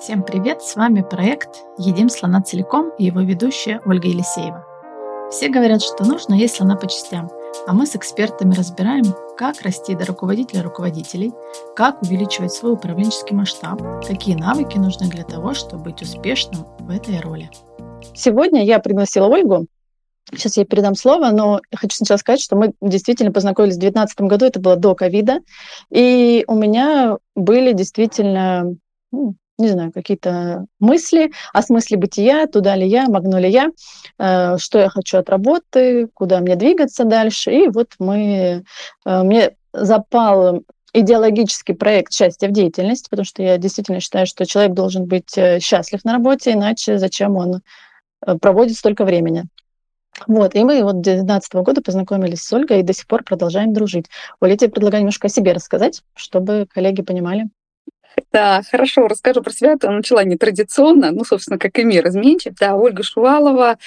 Всем привет! С вами проект «Едим слона целиком» и его ведущая Ольга Елисеева. Все говорят, что нужно есть слона по частям, а мы с экспертами разбираем, как расти до руководителя руководителей, как увеличивать свой управленческий масштаб, какие навыки нужны для того, чтобы быть успешным в этой роли. Сегодня я пригласила Ольгу. Сейчас я передам слово, но хочу сначала сказать, что мы действительно познакомились в 2019 году, это было до ковида, и у меня были действительно ну, не знаю, какие-то мысли о смысле бытия, туда ли я, могу ли я, э, что я хочу от работы, куда мне двигаться дальше. И вот мы, э, мне запал идеологический проект счастья в деятельности, потому что я действительно считаю, что человек должен быть э, счастлив на работе, иначе зачем он проводит столько времени. Вот, и мы вот 2019 года познакомились с Ольгой и до сих пор продолжаем дружить. Оля, я тебе предлагаю немножко о себе рассказать, чтобы коллеги понимали. Да, хорошо, расскажу про себя. Я начала нетрадиционно, ну, собственно, как и мир изменчив. Да, Ольга Шувалова,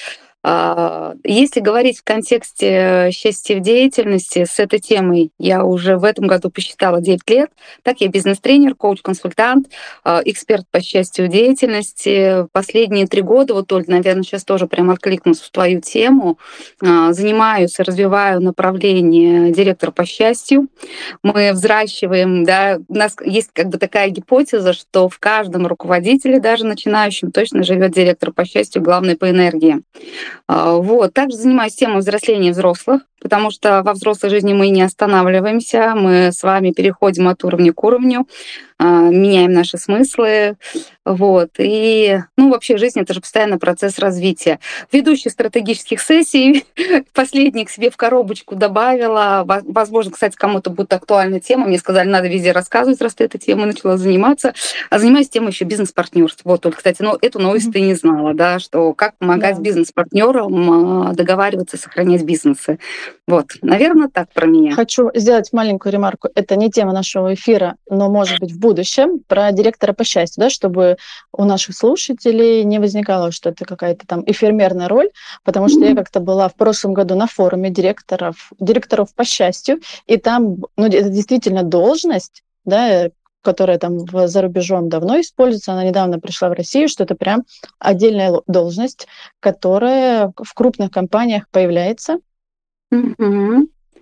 если говорить в контексте счастья в деятельности, с этой темой я уже в этом году посчитала 9 лет. Так, я бизнес-тренер, коуч-консультант, а, эксперт по счастью в деятельности. Последние три года, вот, Оль, наверное, сейчас тоже прям откликнусь в твою тему, а, занимаюсь и развиваю направление директора по счастью. Мы взращиваем, да, у нас есть как бы такая гипотеза, что в каждом руководителе, даже начинающем, точно живет директор по счастью, главный по энергии. А, вот. Также занимаюсь темой взросления взрослых, потому что во взрослой жизни мы не останавливаемся, мы с вами переходим от уровня к уровню. А, меняем наши смыслы. Вот. И, ну, вообще жизнь — это же постоянно процесс развития. Ведущий стратегических сессий, последний к себе в коробочку добавила. Возможно, кстати, кому-то будет актуальна тема. Мне сказали, надо везде рассказывать, раз ты этой темой начала заниматься. А занимаюсь темой еще бизнес-партнерств. Вот, только, кстати, ну, эту новость ты не знала, да, что как помогать да. бизнес-партнерам а, договариваться, сохранять бизнесы. Вот, наверное, так про меня. Хочу сделать маленькую ремарку. Это не тема нашего эфира, но, может быть, в будущем про директора по счастью, да, чтобы у наших слушателей не возникало, что это какая-то там эфемерная роль, потому что я как-то была в прошлом году на форуме директоров, директоров по счастью, и там, ну, это действительно должность, да, которая там за рубежом давно используется, она недавно пришла в Россию, что это прям отдельная должность, которая в крупных компаниях появляется.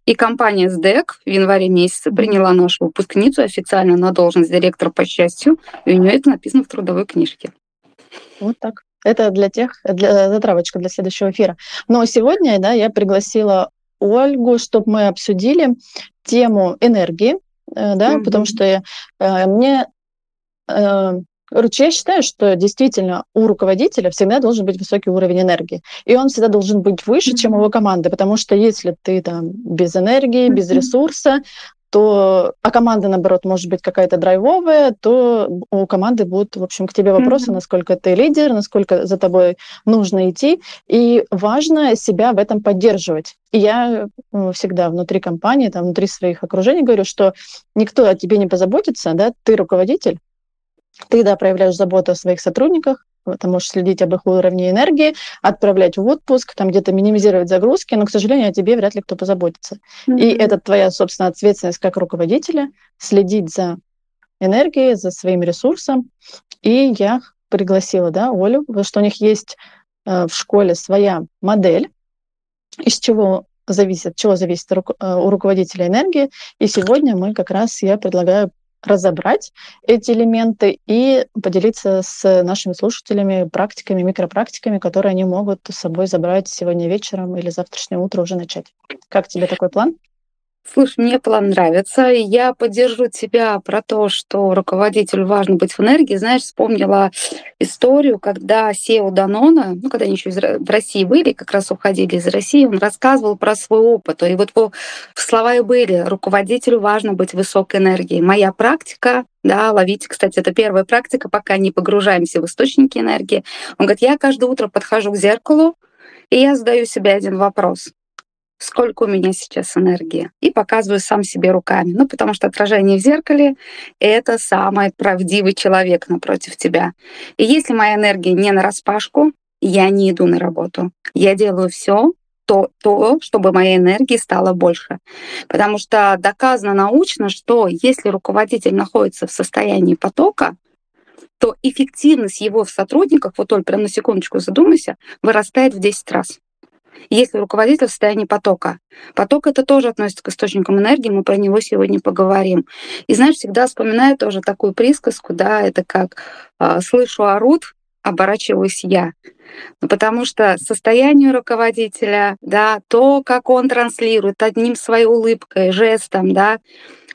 И компания СДЭК в январе месяце приняла нашу выпускницу официально на должность директора по счастью, и у нее это написано в трудовой книжке. Вот так. Это для тех, для затравочка для следующего эфира. Но сегодня да, я пригласила Ольгу, чтобы мы обсудили тему энергии, э, да, mm-hmm. потому что э, мне э, Короче, я считаю, что действительно у руководителя всегда должен быть высокий уровень энергии. И он всегда должен быть выше, mm-hmm. чем его команда. Потому что если ты там без энергии, mm-hmm. без ресурса, то, а команда, наоборот, может быть какая-то драйвовая, то у команды будут, в общем, к тебе вопросы, mm-hmm. насколько ты лидер, насколько за тобой нужно идти. И важно себя в этом поддерживать. И я ну, всегда внутри компании, там, внутри своих окружений говорю, что никто о тебе не позаботится, да, ты руководитель, ты, да, проявляешь заботу о своих сотрудниках, ты можешь следить об их уровне энергии, отправлять в отпуск, там где-то минимизировать загрузки, но, к сожалению, о тебе вряд ли кто позаботится. Mm-hmm. И это твоя, собственно, ответственность как руководителя следить за энергией, за своим ресурсом. И я пригласила, да, Олю, что у них есть э, в школе своя модель, из чего зависит, чего зависит э, у руководителя энергии. И сегодня мы как раз, я предлагаю разобрать эти элементы и поделиться с нашими слушателями практиками, микропрактиками, которые они могут с собой забрать сегодня вечером или завтрашнее утро уже начать. Как тебе такой план? Слушай, мне план нравится. Я поддержу тебя про то, что руководителю важно быть в энергии. Знаешь, вспомнила историю, когда SEO Данона, ну, когда они еще в России были, как раз уходили из России, он рассказывал про свой опыт. И вот в слова и были, руководителю важно быть высокой энергии. Моя практика да, ловите, кстати, это первая практика, пока не погружаемся в источники энергии. Он говорит, я каждое утро подхожу к зеркалу, и я задаю себе один вопрос сколько у меня сейчас энергии, и показываю сам себе руками. Ну, потому что отражение в зеркале — это самый правдивый человек напротив тебя. И если моя энергия не на распашку, я не иду на работу. Я делаю все, то, то, чтобы моей энергии стало больше. Потому что доказано научно, что если руководитель находится в состоянии потока, то эффективность его в сотрудниках, вот только прям на секундочку задумайся, вырастает в 10 раз. Если руководитель в состоянии потока. Поток это тоже относится к источникам энергии, мы про него сегодня поговорим. И знаешь, всегда вспоминаю тоже такую присказку, да, это как э, слышу орут, оборачиваюсь я. Ну, потому что состояние руководителя, да, то, как он транслирует одним своей улыбкой, жестом, да,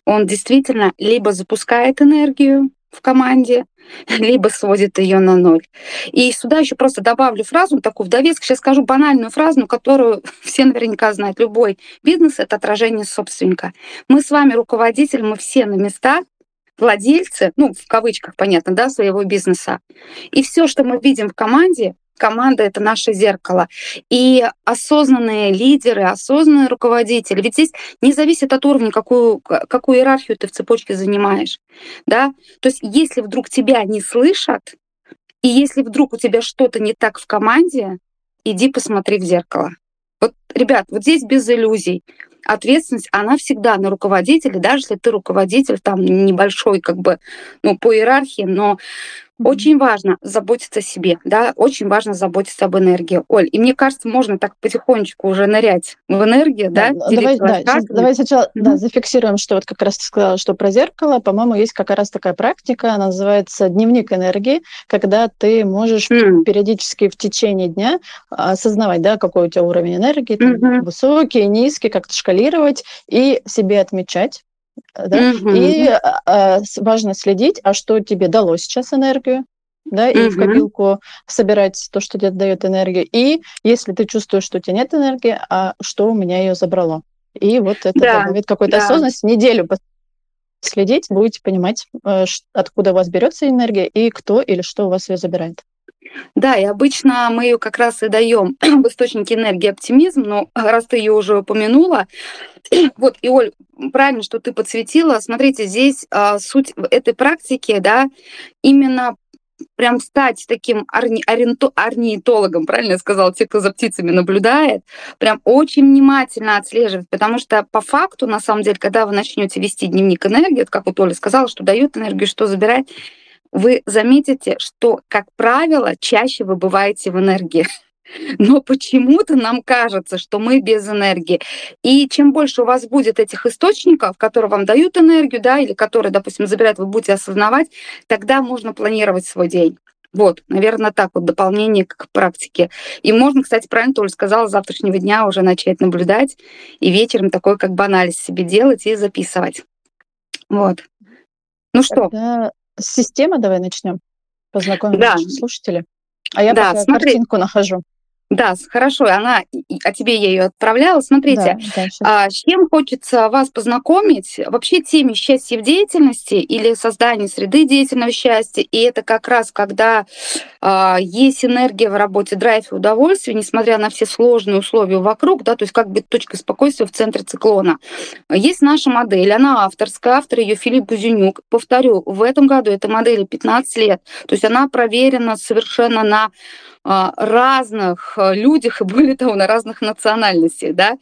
он действительно либо запускает энергию в команде, либо сводит ее на ноль. И сюда еще просто добавлю фразу, такую в сейчас скажу банальную фразу, которую все наверняка знают. Любой бизнес — это отражение собственника. Мы с вами руководитель, мы все на местах, владельцы, ну, в кавычках, понятно, да, своего бизнеса. И все, что мы видим в команде, команда — это наше зеркало. И осознанные лидеры, осознанные руководители, ведь здесь не зависит от уровня, какую, какую иерархию ты в цепочке занимаешь. Да? То есть если вдруг тебя не слышат, и если вдруг у тебя что-то не так в команде, иди посмотри в зеркало. Вот, ребят, вот здесь без иллюзий ответственность, она всегда на руководителе, даже если ты руководитель там небольшой, как бы, ну, по иерархии, но очень важно заботиться о себе, да, очень важно заботиться об энергии. Оль, и мне кажется, можно так потихонечку уже нырять в энергию, да? да давай, да, сейчас, давай сначала mm-hmm. да, зафиксируем, что вот как раз ты сказала, что про зеркало, по-моему, есть как раз такая практика, она называется дневник энергии, когда ты можешь mm-hmm. периодически в течение дня осознавать, да, какой у тебя уровень энергии, там, mm-hmm. высокий, низкий, как-то шкалировать и себе отмечать да? Угу. И а, важно следить, а что тебе дало сейчас энергию, да, и угу. в копилку собирать то, что тебе дает энергию. И если ты чувствуешь, что у тебя нет энергии, а что у меня ее забрало. И вот это да, добавит какой-то да. осознанность. Неделю следить, будете понимать, э, откуда у вас берется энергия и кто или что у вас ее забирает. Да, и обычно мы ее как раз и даем в источнике энергии оптимизм, но раз ты ее уже упомянула, вот, и Оль, правильно, что ты подсветила. Смотрите, здесь а, суть этой практики, да, именно прям стать таким орни, ориенто, орнитологом, правильно я сказала, те, кто за птицами наблюдает, прям очень внимательно отслеживать, потому что по факту, на самом деле, когда вы начнете вести дневник энергии, вот как вот Оля сказала, что дает энергию, что забирает, вы заметите, что, как правило, чаще вы бываете в энергии. Но почему-то нам кажется, что мы без энергии. И чем больше у вас будет этих источников, которые вам дают энергию, да, или которые, допустим, забирают, вы будете осознавать, тогда можно планировать свой день. Вот, наверное, так вот дополнение к практике. И можно, кстати, правильно Толя сказала, с завтрашнего дня уже начать наблюдать и вечером такой как бы анализ себе делать и записывать. Вот. Ну что? С системы давай начнем. Познакомим да. наших слушателей. А я да, пока смотри. картинку нахожу. Да, хорошо, она, а тебе я ее отправляла. Смотрите, да, да, а, с чем хочется вас познакомить? Вообще теме счастья в деятельности или создание среды деятельного счастья. И это как раз когда есть энергия в работе, драйв и удовольствие, несмотря на все сложные условия вокруг, да, то есть как бы точка спокойствия в центре циклона. Есть наша модель, она авторская, автор ее Филипп Гузенюк. Повторю, в этом году этой модели 15 лет, то есть она проверена совершенно на а, разных а, людях и более того на разных национальностях, да.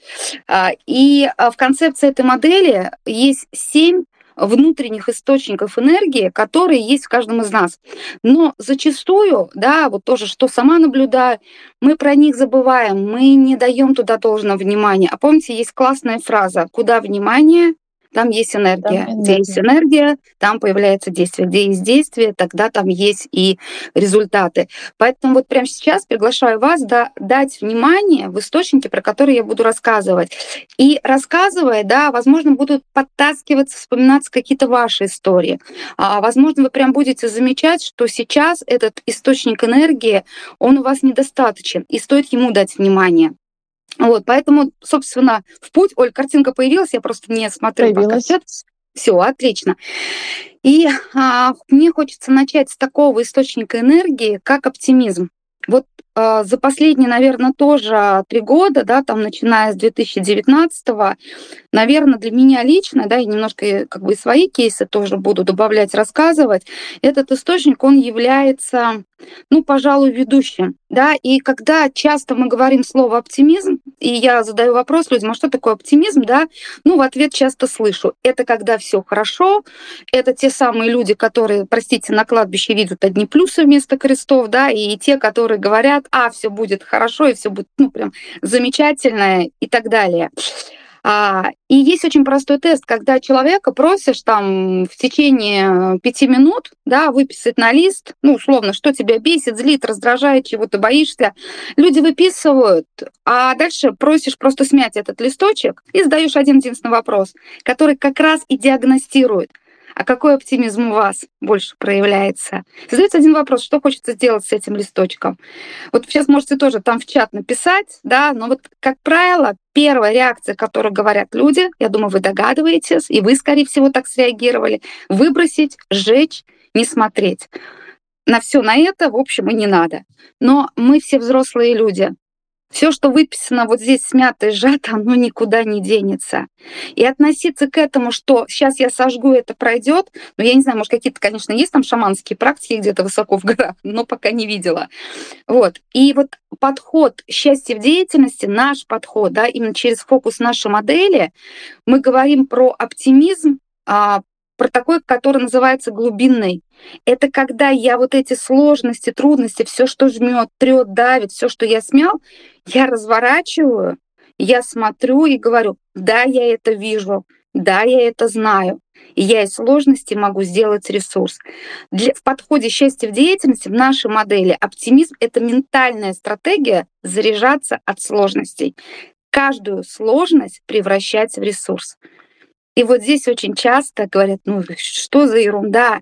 А, и в концепции этой модели есть семь внутренних источников энергии, которые есть в каждом из нас. Но зачастую, да, вот тоже, что сама наблюдаю, мы про них забываем, мы не даем туда должного внимания. А помните, есть классная фраза «Куда внимание, там есть энергия. Там Где есть энергия, там появляется действие. Где есть действие, тогда там есть и результаты. Поэтому вот прямо сейчас приглашаю вас да, дать внимание в источники, про которые я буду рассказывать. И рассказывая, да, возможно, будут подтаскиваться, вспоминаться какие-то ваши истории. А, возможно, вы прям будете замечать, что сейчас этот источник энергии, он у вас недостаточен, и стоит ему дать внимание. Вот, поэтому, собственно, в путь, Оль, картинка появилась, я просто не смотрела появилась. пока. Все, отлично. И а, мне хочется начать с такого источника энергии, как оптимизм. Вот э, за последние, наверное, тоже три года, да, там, начиная с 2019-го, наверное, для меня лично, да, и немножко как бы свои кейсы тоже буду добавлять, рассказывать, этот источник, он является ну, пожалуй, ведущим. Да? И когда часто мы говорим слово оптимизм, и я задаю вопрос людям, а что такое оптимизм, да, ну, в ответ часто слышу, это когда все хорошо, это те самые люди, которые, простите, на кладбище видят одни плюсы вместо крестов, да, и те, которые говорят, а, все будет хорошо, и все будет, ну, прям замечательно и так далее. А, и есть очень простой тест, когда человека просишь там в течение пяти минут да, выписать на лист, ну, условно, что тебя бесит, злит, раздражает, чего ты боишься. Люди выписывают, а дальше просишь просто смять этот листочек и задаешь один единственный вопрос, который как раз и диагностирует – а какой оптимизм у вас больше проявляется? Задается один вопрос, что хочется сделать с этим листочком? Вот сейчас можете тоже там в чат написать, да, но вот, как правило, первая реакция, которую говорят люди, я думаю, вы догадываетесь, и вы, скорее всего, так среагировали, выбросить, сжечь, не смотреть. На все на это, в общем, и не надо. Но мы все взрослые люди. Все, что выписано вот здесь смято и сжато, оно никуда не денется. И относиться к этому, что сейчас я сожгу, это пройдет, ну, я не знаю, может, какие-то, конечно, есть там шаманские практики где-то высоко в горах, но пока не видела. Вот. И вот подход счастья в деятельности, наш подход, да, именно через фокус нашей модели, мы говорим про оптимизм, а, про такой, который называется глубинный. Это когда я вот эти сложности, трудности, все, что жмет, трет, давит, все, что я смял, я разворачиваю, я смотрю и говорю, да, я это вижу, да, я это знаю. И я из сложности могу сделать ресурс. Для, в подходе счастья в деятельности, в нашей модели, оптимизм — это ментальная стратегия заряжаться от сложностей. Каждую сложность превращать в ресурс. И вот здесь очень часто говорят, ну что за ерунда,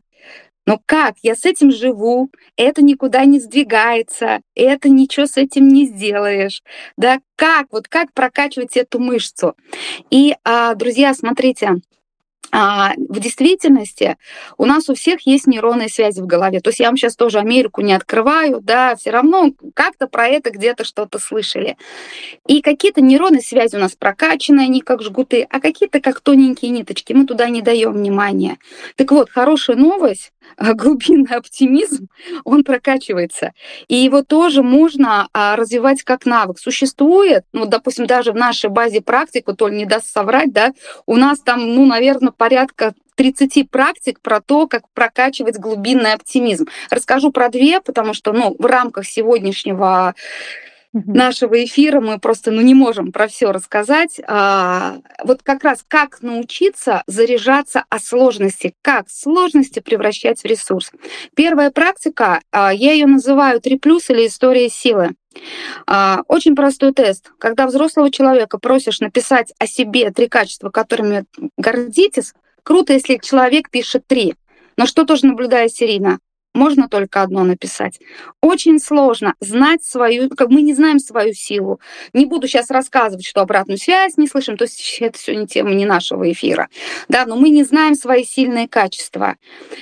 но как? Я с этим живу, это никуда не сдвигается, это ничего с этим не сделаешь. Да, как? Вот как прокачивать эту мышцу? И, а, друзья, смотрите, а, в действительности у нас у всех есть нейронные связи в голове. То есть я вам сейчас тоже Америку не открываю, да, все равно как-то про это где-то что-то слышали. И какие-то нейронные связи у нас прокачаны, они как жгуты, а какие-то как тоненькие ниточки. Мы туда не даем внимания. Так вот, хорошая новость, глубинный оптимизм, он прокачивается. И его тоже можно а, развивать как навык. Существует, ну, допустим, даже в нашей базе практик, вот Оль не даст соврать, да, у нас там, ну, наверное, порядка 30 практик про то, как прокачивать глубинный оптимизм. Расскажу про две, потому что ну, в рамках сегодняшнего нашего эфира мы просто ну, не можем про все рассказать. А, вот как раз как научиться заряжаться о сложности, как сложности превращать в ресурс. Первая практика, а, я ее называю три плюс или история силы. А, очень простой тест. Когда взрослого человека просишь написать о себе три качества, которыми гордитесь, круто, если человек пишет три. Но что тоже наблюдает Ирина? Можно только одно написать. Очень сложно знать свою, как мы не знаем свою силу. Не буду сейчас рассказывать, что обратную связь не слышим, то есть это все не тема не нашего эфира. Да, но мы не знаем свои сильные качества.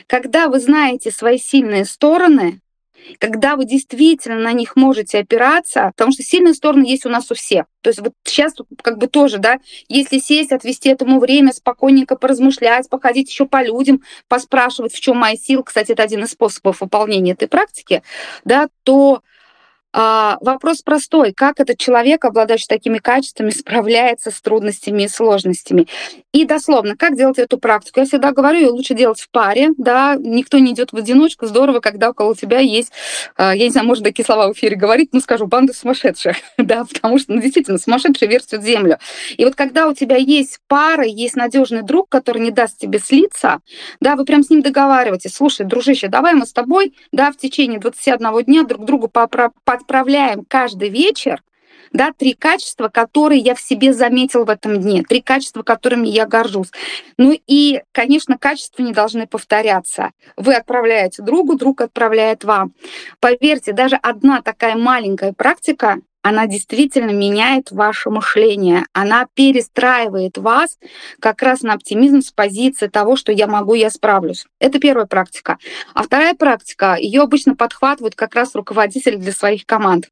Когда вы знаете свои сильные стороны, когда вы действительно на них можете опираться, потому что сильные стороны есть у нас у всех. То есть вот сейчас как бы тоже, да, если сесть, отвести этому время, спокойненько поразмышлять, походить еще по людям, поспрашивать, в чем моя сила, кстати, это один из способов выполнения этой практики, да, то а, вопрос простой. Как этот человек, обладающий такими качествами, справляется с трудностями и сложностями? И дословно, как делать эту практику? Я всегда говорю, ее лучше делать в паре, да, никто не идет в одиночку. Здорово, когда около тебя есть, а, я не знаю, можно такие слова в эфире говорить, ну, скажу, банда сумасшедших, да, потому что, ну, действительно, сумасшедшие верстят землю. И вот когда у тебя есть пара, есть надежный друг, который не даст тебе слиться, да, вы прям с ним договариваетесь, слушай, дружище, давай мы с тобой, да, в течение 21 дня друг другу по отправляем каждый вечер да, три качества, которые я в себе заметил в этом дне, три качества, которыми я горжусь. Ну и, конечно, качества не должны повторяться. Вы отправляете другу, друг отправляет вам. Поверьте, даже одна такая маленькая практика, она действительно меняет ваше мышление, она перестраивает вас как раз на оптимизм с позиции того, что я могу, я справлюсь. Это первая практика. А вторая практика, ее обычно подхватывают как раз руководители для своих команд.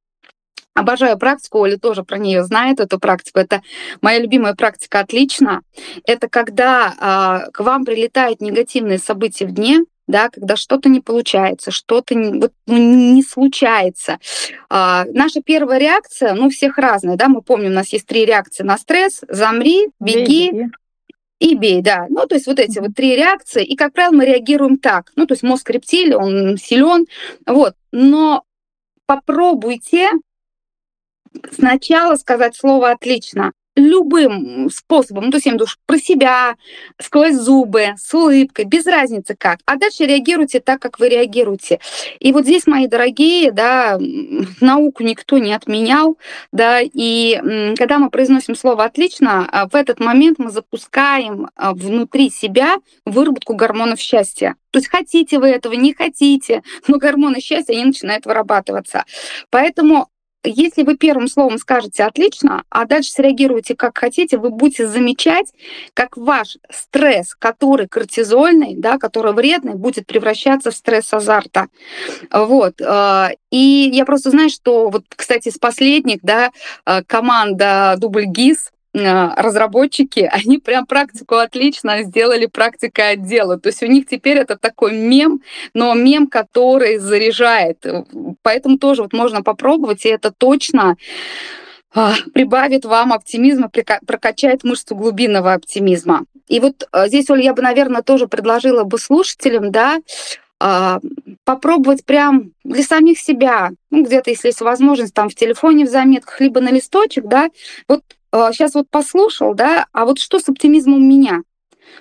Обожаю практику, Оля тоже про нее знает, эту практику. Это моя любимая практика «Отлично». Это когда э, к вам прилетают негативные события в дне, да, когда что-то не получается, что-то не, вот, ну, не случается. А, наша первая реакция, ну, у всех разная, да, мы помним, у нас есть три реакции на стресс, замри, беги, беги. И бей, да. Ну, то есть вот эти вот три реакции. И, как правило, мы реагируем так. Ну, то есть мозг рептилии, он силен. Вот. Но попробуйте сначала сказать слово «отлично», любым способом, ну, то есть я имею в виду про себя, сквозь зубы, с улыбкой, без разницы как. А дальше реагируйте так, как вы реагируете. И вот здесь, мои дорогие, да, науку никто не отменял, да, и когда мы произносим слово «отлично», а, в этот момент мы запускаем а, внутри себя выработку гормонов счастья. То есть хотите вы этого, не хотите, но гормоны счастья, они начинают вырабатываться. Поэтому если вы первым словом скажете «отлично», а дальше среагируете как хотите, вы будете замечать, как ваш стресс, который кортизольный, да, который вредный, будет превращаться в стресс азарта. Вот. Э, и я просто знаю, что вот, кстати, с последних, да, э, команда Дубль ГИС, разработчики, они прям практику отлично сделали практикой отдела. То есть у них теперь это такой мем, но мем, который заряжает. Поэтому тоже вот можно попробовать, и это точно а, прибавит вам оптимизма, прокачает мышцу глубинного оптимизма. И вот э, здесь, Оль, я бы, наверное, тоже предложила бы слушателям, да, а, попробовать прям для самих себя, ну, где-то, если есть возможность, там в телефоне в заметках, либо на листочек, да, вот сейчас а, вот послушал, да, а вот что с оптимизмом у меня?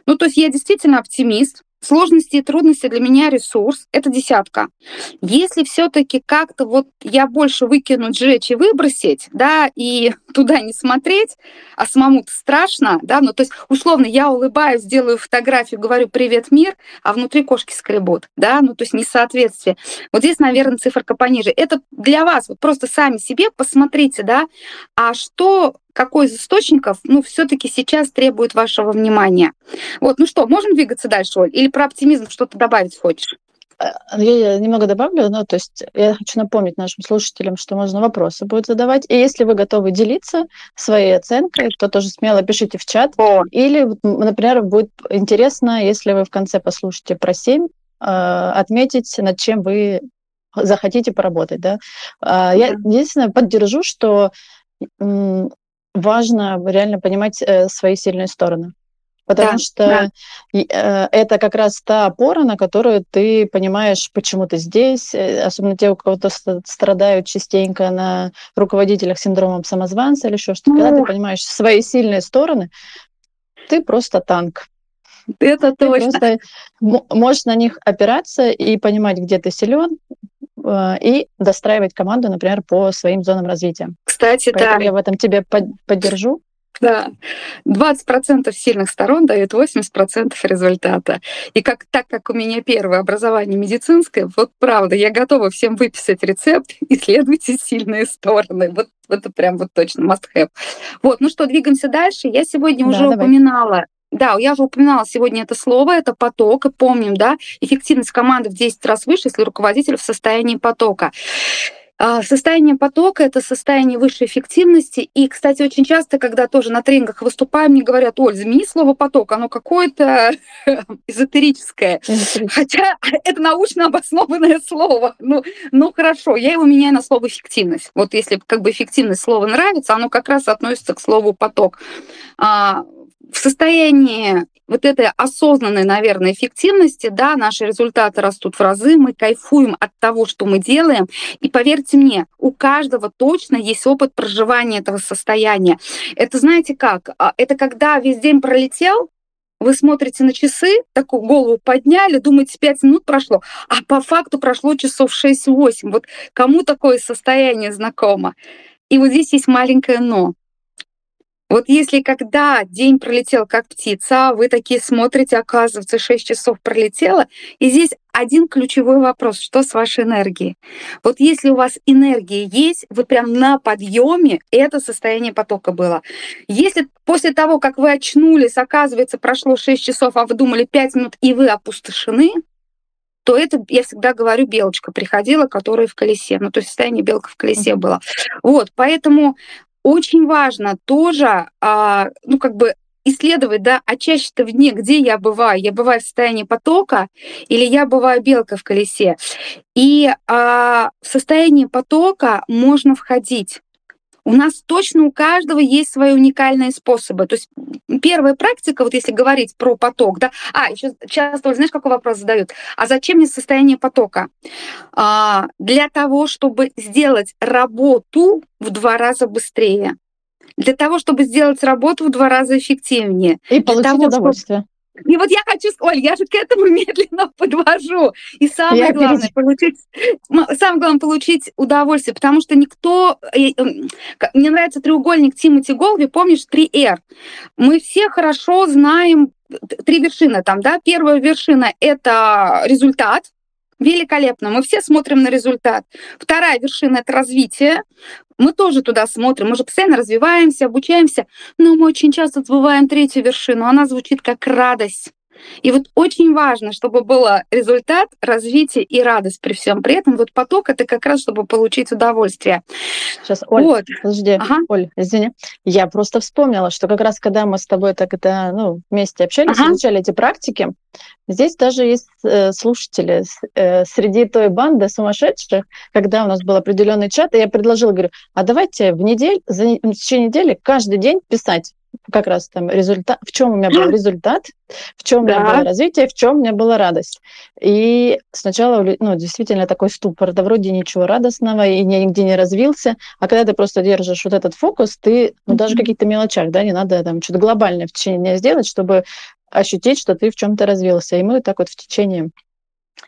Ну, то есть я действительно оптимист, Сложности и трудности для меня ресурс — это десятка. Если все-таки как-то вот я больше выкинуть, сжечь и выбросить, да, и туда не смотреть, а самому-то страшно, да, ну то есть условно я улыбаюсь, делаю фотографию, говорю «Привет, мир», а внутри кошки скребут, да, ну то есть несоответствие. Вот здесь, наверное, циферка пониже. Это для вас, вот просто сами себе посмотрите, да, а что какой из источников, ну, все-таки сейчас требует вашего внимания. Вот, ну что, можем двигаться дальше, Оль? Или про оптимизм что-то добавить хочешь? Э, я немного добавлю, ну, то есть я хочу напомнить нашим слушателям, что можно вопросы будет задавать. И если вы готовы делиться своей оценкой, то тоже смело пишите в чат. О. Или, например, будет интересно, если вы в конце послушаете про 7, э, отметить, над чем вы захотите поработать. Да? А, я единственное поддержу, что важно реально понимать э, свои сильные стороны. Потому да, что да. Э, это как раз та опора, на которую ты понимаешь, почему ты здесь. Э, особенно те, у кого-то страдают частенько на руководителях синдромом самозванца или еще что-то. Когда ты понимаешь свои сильные стороны, ты просто танк. Это ты точно. Просто можешь на них опираться и понимать, где ты силен, и достраивать команду, например, по своим зонам развития. Кстати, Поэтому да. Я в этом тебе поддержу. Да, 20% сильных сторон дают 80% результата. И как, так как у меня первое образование медицинское, вот правда, я готова всем выписать рецепт, исследуйте сильные стороны. Вот это прям вот точно must have. Вот, ну что, двигаемся дальше. Я сегодня да, уже давай. упоминала да, я уже упоминала сегодня это слово, это поток, и помним, да, эффективность команды в 10 раз выше, если руководитель в состоянии потока. А, состояние потока — это состояние высшей эффективности. И, кстати, очень часто, когда тоже на тренингах выступаем, мне говорят, Оль, замени слово «поток», оно какое-то эзотерическое. Хотя это научно обоснованное слово. Ну, ну, хорошо, я его меняю на слово «эффективность». Вот если как бы эффективность слова нравится, оно как раз относится к слову «поток». А, в состоянии вот этой осознанной, наверное, эффективности, да, наши результаты растут в разы, мы кайфуем от того, что мы делаем. И поверьте мне, у каждого точно есть опыт проживания этого состояния. Это знаете как? А, это когда весь день пролетел, вы смотрите на часы, такую голову подняли, думаете, 5 минут прошло, а по факту прошло часов 6-8. Вот кому такое состояние знакомо? И вот здесь есть маленькое «но». Вот если когда день пролетел как птица, вы такие смотрите, оказывается, 6 часов пролетело, и здесь один ключевой вопрос, что с вашей энергией? Вот если у вас энергия есть, вы прям на подъеме, это состояние потока было. Если после того, как вы очнулись, оказывается, прошло 6 часов, а вы думали 5 минут, и вы опустошены, то это, я всегда говорю, белочка приходила, которая в колесе. Ну, то есть состояние белка в колесе было. Вот, поэтому очень важно тоже, а, ну, как бы исследовать, да, а чаще-то в дне, где я бываю? Я бываю в состоянии потока или я бываю белка в колесе? И а, в состоянии потока можно входить у нас точно у каждого есть свои уникальные способы. То есть первая практика, вот если говорить про поток, да, а, еще часто, знаешь, какой вопрос задают? А зачем мне состояние потока? А, для того, чтобы сделать работу в два раза быстрее для того, чтобы сделать работу в два раза эффективнее. И получить того, удовольствие. Чтобы и вот я хочу, Оль, я же к этому медленно подвожу. И самое я главное, перед... получить, самое главное, получить удовольствие, потому что никто... Эм, мне нравится треугольник Тимоти Голви, помнишь, 3R. Мы все хорошо знаем три вершины там, да. Первая вершина — это результат, Великолепно. Мы все смотрим на результат. Вторая вершина — это развитие. Мы тоже туда смотрим. Мы же постоянно развиваемся, обучаемся. Но мы очень часто забываем третью вершину. Она звучит как радость. И вот очень важно, чтобы был результат, развитие и радость при всем при этом. Вот поток это как раз, чтобы получить удовольствие. Сейчас, Оль, вот. подожди, ага. Оль, извини. Я просто вспомнила, что как раз когда мы с тобой так это, ну, вместе общались, ага. изучали эти практики, здесь даже есть э, слушатели э, среди той банды сумасшедших, когда у нас был определенный чат, и я предложила, говорю, а давайте в неделю, за, в течение недели каждый день писать как раз там результат, в чем у меня был результат, в чем да. у меня было развитие, в чем у меня была радость. И сначала, ну, действительно такой ступор, да вроде ничего радостного, и нигде не развился, а когда ты просто держишь вот этот фокус, ты, ну, даже в каких-то мелочах, да, не надо там что-то глобальное в течение дня сделать, чтобы ощутить, что ты в чем-то развился. И мы так вот в течение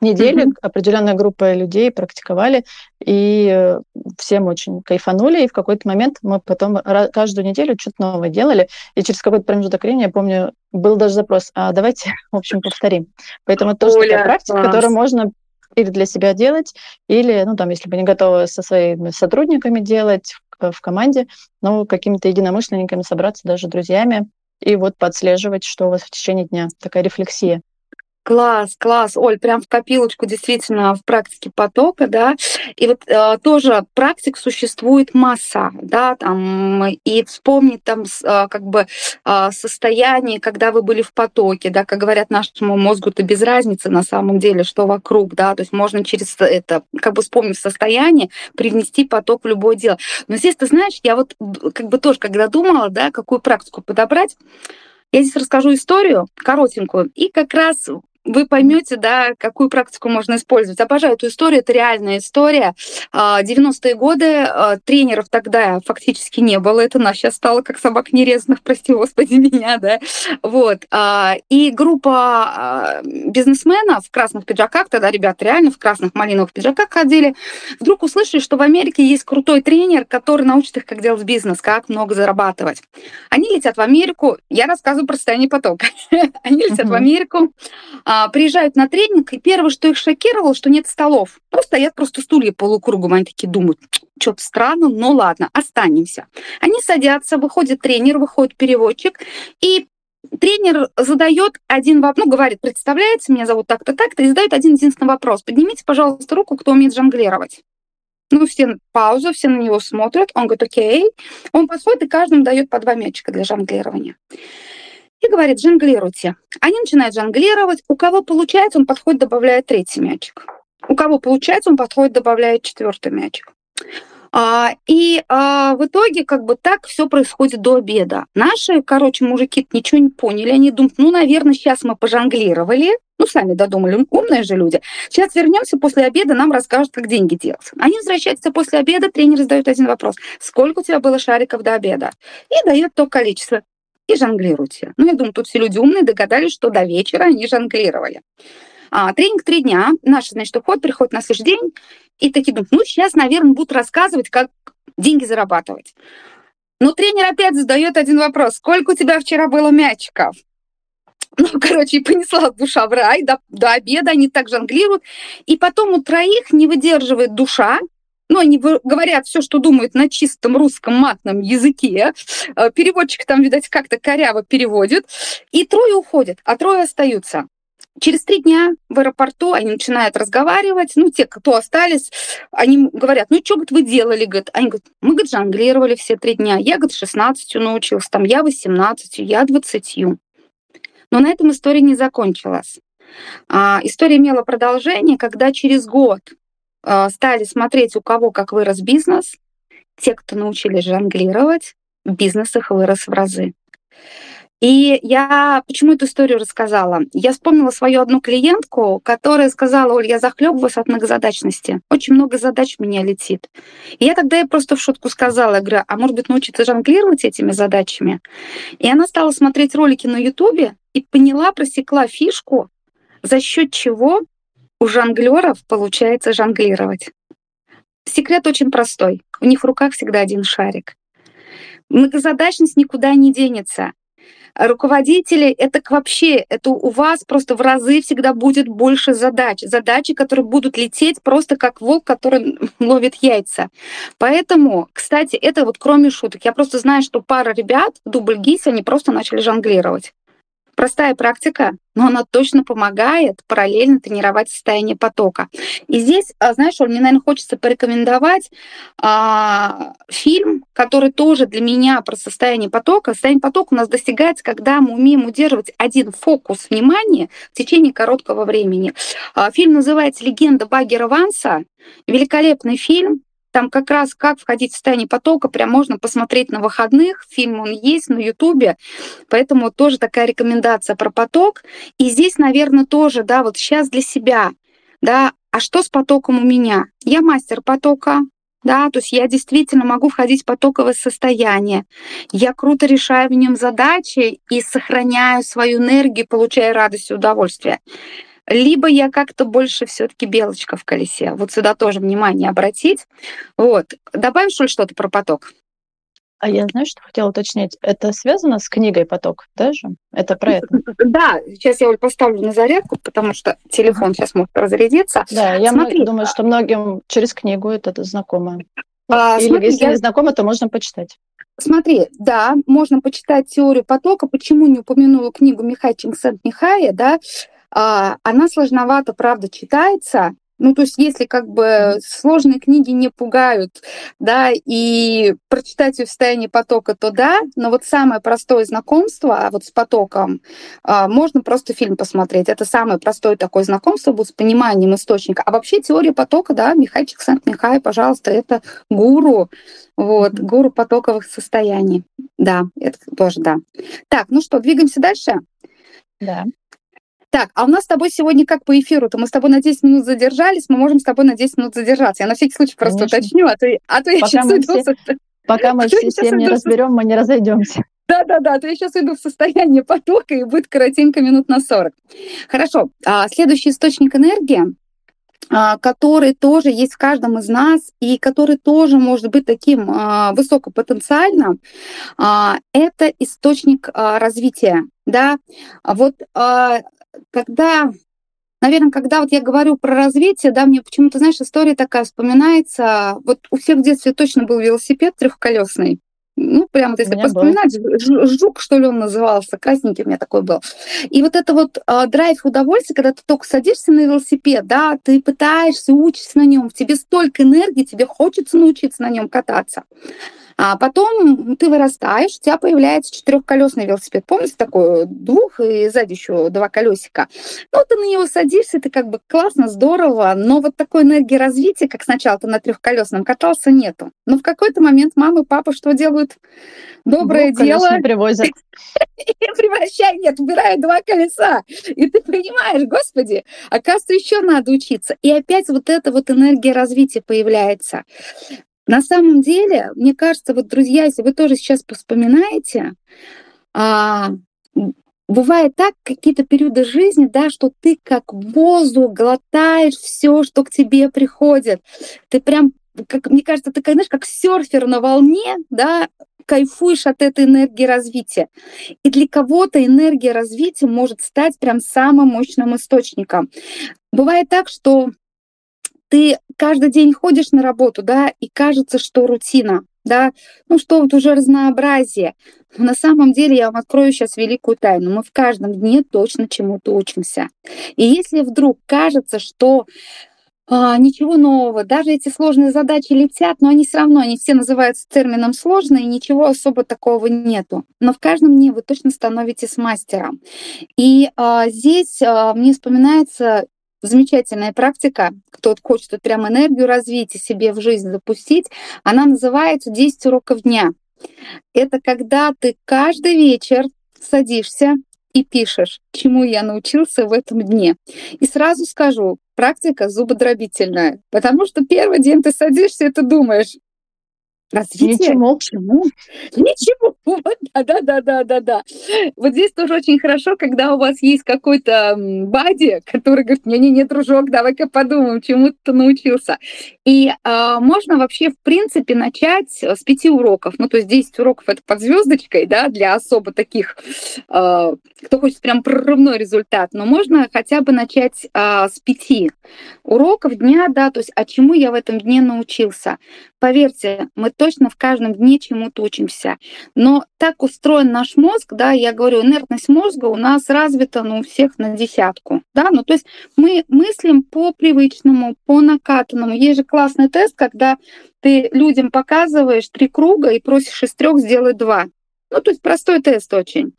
недели mm-hmm. определенная группа людей практиковали, и э, всем очень кайфанули, и в какой-то момент мы потом каждую неделю что-то новое делали, и через какой-то промежуток времени, я помню, был даже запрос, а давайте, в общем, повторим. Поэтому это тоже Оля, такая практика, класс. которую можно или для себя делать, или, ну, там, если бы не готовы со своими сотрудниками делать в, в команде, ну, какими-то единомышленниками собраться, даже друзьями, и вот подслеживать, что у вас в течение дня. Такая рефлексия. Класс, класс, Оль, прям в копилочку действительно в практике потока, да. И вот э, тоже практик существует масса, да, там и вспомнить там э, как бы э, состояние, когда вы были в потоке, да, как говорят нашему мозгу, то без разницы на самом деле, что вокруг, да, то есть можно через это как бы вспомнив состояние привнести поток в любое дело. Но здесь ты знаешь, я вот как бы тоже когда думала, да, какую практику подобрать, я здесь расскажу историю коротенькую, и как раз вы поймете, да, какую практику можно использовать. Обожаю эту историю, это реальная история. 90-е а, годы а, тренеров тогда фактически не было, это нас сейчас стало как собак нерезанных, прости господи меня, да. Вот. А, и группа бизнесменов в красных пиджаках, тогда ребята реально в красных малиновых пиджаках ходили, вдруг услышали, что в Америке есть крутой тренер, который научит их, как делать бизнес, как много зарабатывать. Они летят в Америку, я рассказываю про состояние потока. Они летят в Америку, приезжают на тренинг, и первое, что их шокировало, что нет столов. Ну, стоят просто стулья полукругом. Они такие думают, что-то странно, но ладно, останемся. Они садятся, выходит тренер, выходит переводчик, и тренер задает один вопрос, ну, говорит, представляется, меня зовут так-то, так-то, и задает один единственный вопрос. Поднимите, пожалуйста, руку, кто умеет жонглировать. Ну, все пауза, все на него смотрят, он говорит, окей. Он подходит и каждому дает по два мячика для жонглирования и говорит, жонглируйте. Они начинают жонглировать. У кого получается, он подходит, добавляет третий мячик. У кого получается, он подходит, добавляет четвертый мячик. А, и а, в итоге как бы так все происходит до обеда. Наши, короче, мужики ничего не поняли. Они думают, ну, наверное, сейчас мы пожонглировали, ну, сами додумали, умные же люди. Сейчас вернемся после обеда, нам расскажут, как деньги делать. Они возвращаются после обеда, тренер задает один вопрос. Сколько у тебя было шариков до обеда? И дает то количество и жонглируйте. Ну, я думаю, тут все люди умные догадались, что до вечера они жонглировали. А, тренинг три дня. Наш, значит, уход приходит на следующий день. И такие думают, ну, сейчас, наверное, будут рассказывать, как деньги зарабатывать. Но тренер опять задает один вопрос. Сколько у тебя вчера было мячиков? Ну, короче, и понесла душа в рай. До, до обеда они так жонглируют. И потом у троих не выдерживает душа, ну, они говорят все, что думают на чистом русском матном языке. Э, переводчик там, видать, как-то коряво переводит. И трое уходят, а трое остаются. Через три дня в аэропорту они начинают разговаривать, ну, те, кто остались, они говорят, ну, что, говорит, вы делали, говорит, они говорят, мы, говорит, жонглировали все три дня, я, говорит, 16 научился, там, я 18, я 20. Но на этом история не закончилась. А, история имела продолжение, когда через год стали смотреть, у кого как вырос бизнес, те, кто научились жонглировать, бизнес их вырос в разы. И я почему эту историю рассказала? Я вспомнила свою одну клиентку, которая сказала, Оль, я захлебываюсь от многозадачности. Очень много задач у меня летит. И я тогда ей просто в шутку сказала, я говорю, а может быть научиться жонглировать этими задачами? И она стала смотреть ролики на Ютубе и поняла, просекла фишку, за счет чего у жонглеров получается жонглировать. Секрет очень простой. У них в руках всегда один шарик. Многозадачность никуда не денется. Руководители, это вообще, это у вас просто в разы всегда будет больше задач. Задачи, которые будут лететь просто как волк, который ловит яйца. Поэтому, кстати, это вот кроме шуток. Я просто знаю, что пара ребят дубль ГИС, они просто начали жонглировать. Простая практика, но она точно помогает параллельно тренировать состояние потока. И здесь, а, знаешь, мне, наверное, хочется порекомендовать а, фильм, который тоже для меня про состояние потока. Состояние потока у нас достигается, когда мы умеем удерживать один фокус внимания в течение короткого времени. А, фильм называется «Легенда Баггера Ванса». Великолепный фильм, там как раз как входить в состояние потока, прям можно посмотреть на выходных. Фильм он есть на Ютубе, поэтому тоже такая рекомендация про поток. И здесь, наверное, тоже, да, вот сейчас для себя, да, а что с потоком у меня? Я мастер потока, да, то есть я действительно могу входить в потоковое состояние. Я круто решаю в нем задачи и сохраняю свою энергию, получая радость и удовольствие либо я как-то больше все-таки белочка в колесе. Вот сюда тоже внимание обратить. Вот. Добавишь, ли, что-то про поток? А я, знаешь, что хотела уточнить? Это связано с книгой «Поток» даже? Это про это? Да, сейчас я поставлю на зарядку, потому что телефон сейчас может разрядиться. Да, я Смотри, думаю, что многим через книгу это знакомо. А, Или смотри, если я... не знакомо, то можно почитать. Смотри, да, можно почитать теорию потока. Почему не упомянула книгу Михай Чингсент-Михая, да? А, она сложновато, правда, читается, ну, то есть, если как бы сложные книги не пугают, да, и прочитать ее в состоянии потока, то да, но вот самое простое знакомство а вот с потоком, а, можно просто фильм посмотреть. Это самое простое такое знакомство будет с пониманием источника. А вообще теория потока, да, Михай Чиксант-Михай, пожалуйста, это гуру, вот, гуру потоковых состояний. Да, это тоже да. Так, ну что, двигаемся дальше? Да. Так, а у нас с тобой сегодня как по эфиру-то? Мы с тобой на 10 минут задержались, мы можем с тобой на 10 минут задержаться. Я на всякий случай просто Конечно. уточню, а то, а то я сейчас иду... Все, пока мы все семь не разберем, мы не разойдемся. Да-да-да, то я сейчас иду в состояние потока, и будет коротенько минут на 40. Хорошо, а, следующий источник энергии а, который тоже есть в каждом из нас и который тоже может быть таким а, высокопотенциальным, а, это источник а, развития. Да? Вот а, когда Наверное, когда вот я говорю про развитие, да, мне почему-то, знаешь, история такая вспоминается. Вот у всех в детстве точно был велосипед трехколесный. Ну, прямо, вот, если вспоминать, жук, что ли, он назывался, красненький у меня такой был. И вот это вот э, драйв удовольствия, когда ты только садишься на велосипед, да, ты пытаешься, учишься на нем, в тебе столько энергии, тебе хочется научиться на нем кататься. А потом ты вырастаешь, у тебя появляется четырехколесный велосипед. Помните такой двух и сзади еще два колесика? Ну, ты на него садишься, ты как бы классно, здорово, но вот такой энергии развития, как сначала ты на трехколесном катался, нету. Но в какой-то момент мама и папа что делают? Доброе Двух дело. привозят. Превращай, нет, убирают два колеса. И ты понимаешь, господи, оказывается, еще надо учиться. И опять вот эта вот энергия развития появляется. На самом деле, мне кажется, вот, друзья, если вы тоже сейчас вспоминаете, а, бывает так, какие-то периоды жизни, да, что ты как воздух глотаешь все, что к тебе приходит. Ты прям, как, мне кажется, ты, знаешь, как серфер на волне, да, кайфуешь от этой энергии развития. И для кого-то энергия развития может стать прям самым мощным источником. Бывает так, что ты каждый день ходишь на работу, да, и кажется, что рутина. да, ну что вот уже разнообразие. Но на самом деле я вам открою сейчас великую тайну. Мы в каждом дне точно чему-то учимся. И если вдруг кажется, что а, ничего нового. Даже эти сложные задачи летят, но они все равно, они все называются термином сложные, ничего особо такого нету. Но в каждом дне вы точно становитесь мастером. И а, здесь а, мне вспоминается замечательная практика, кто хочет вот прям энергию развить и себе в жизнь запустить, она называется 10 уроков дня. Это когда ты каждый вечер садишься и пишешь, чему я научился в этом дне. И сразу скажу, практика зубодробительная, потому что первый день ты садишься и ты думаешь, Развитие? Ничего. Почему? Ничего. Да, да, да, да, да. Вот здесь тоже очень хорошо, когда у вас есть какой-то бади, который говорит, не-не-не, дружок, давай-ка подумаем, чему ты научился. И э, можно вообще, в принципе, начать с пяти уроков. Ну, то есть 10 уроков это под звездочкой, да, для особо таких, э, кто хочет прям прорывной результат. Но можно хотя бы начать э, с пяти уроков дня, да, то есть, а чему я в этом дне научился. Поверьте, мы точно в каждом дне чему-то учимся. Но так устроен наш мозг, да, я говорю, инертность мозга у нас развита, ну, у всех на десятку, да, ну, то есть мы мыслим по привычному, по накатанному. Есть же классный тест, когда ты людям показываешь три круга и просишь из трех сделать два. Ну, то есть простой тест очень.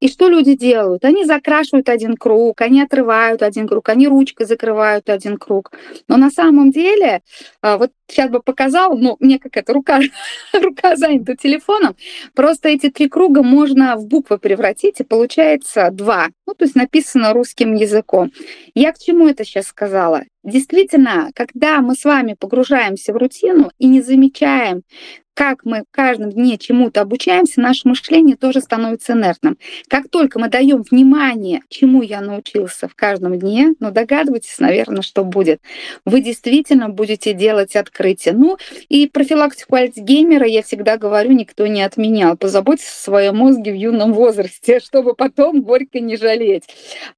И что люди делают? Они закрашивают один круг, они отрывают один круг, они ручкой закрывают один круг. Но на самом деле, а, вот сейчас бы показал, ну, мне как это, рука, рука занята телефоном, просто эти три круга можно в буквы превратить, и получается два. Ну, то есть написано русским языком. Я к чему это сейчас сказала? Действительно, когда мы с вами погружаемся в рутину и не замечаем, как мы в каждом дне чему-то обучаемся, наше мышление тоже становится инертным. Как только мы даем внимание, чему я научился в каждом дне, ну догадывайтесь, наверное, что будет. Вы действительно будете делать открытие. Ну и профилактику Альцгеймера, я всегда говорю, никто не отменял. Позаботьтесь о своем мозге в юном возрасте, чтобы потом горько не жалеть.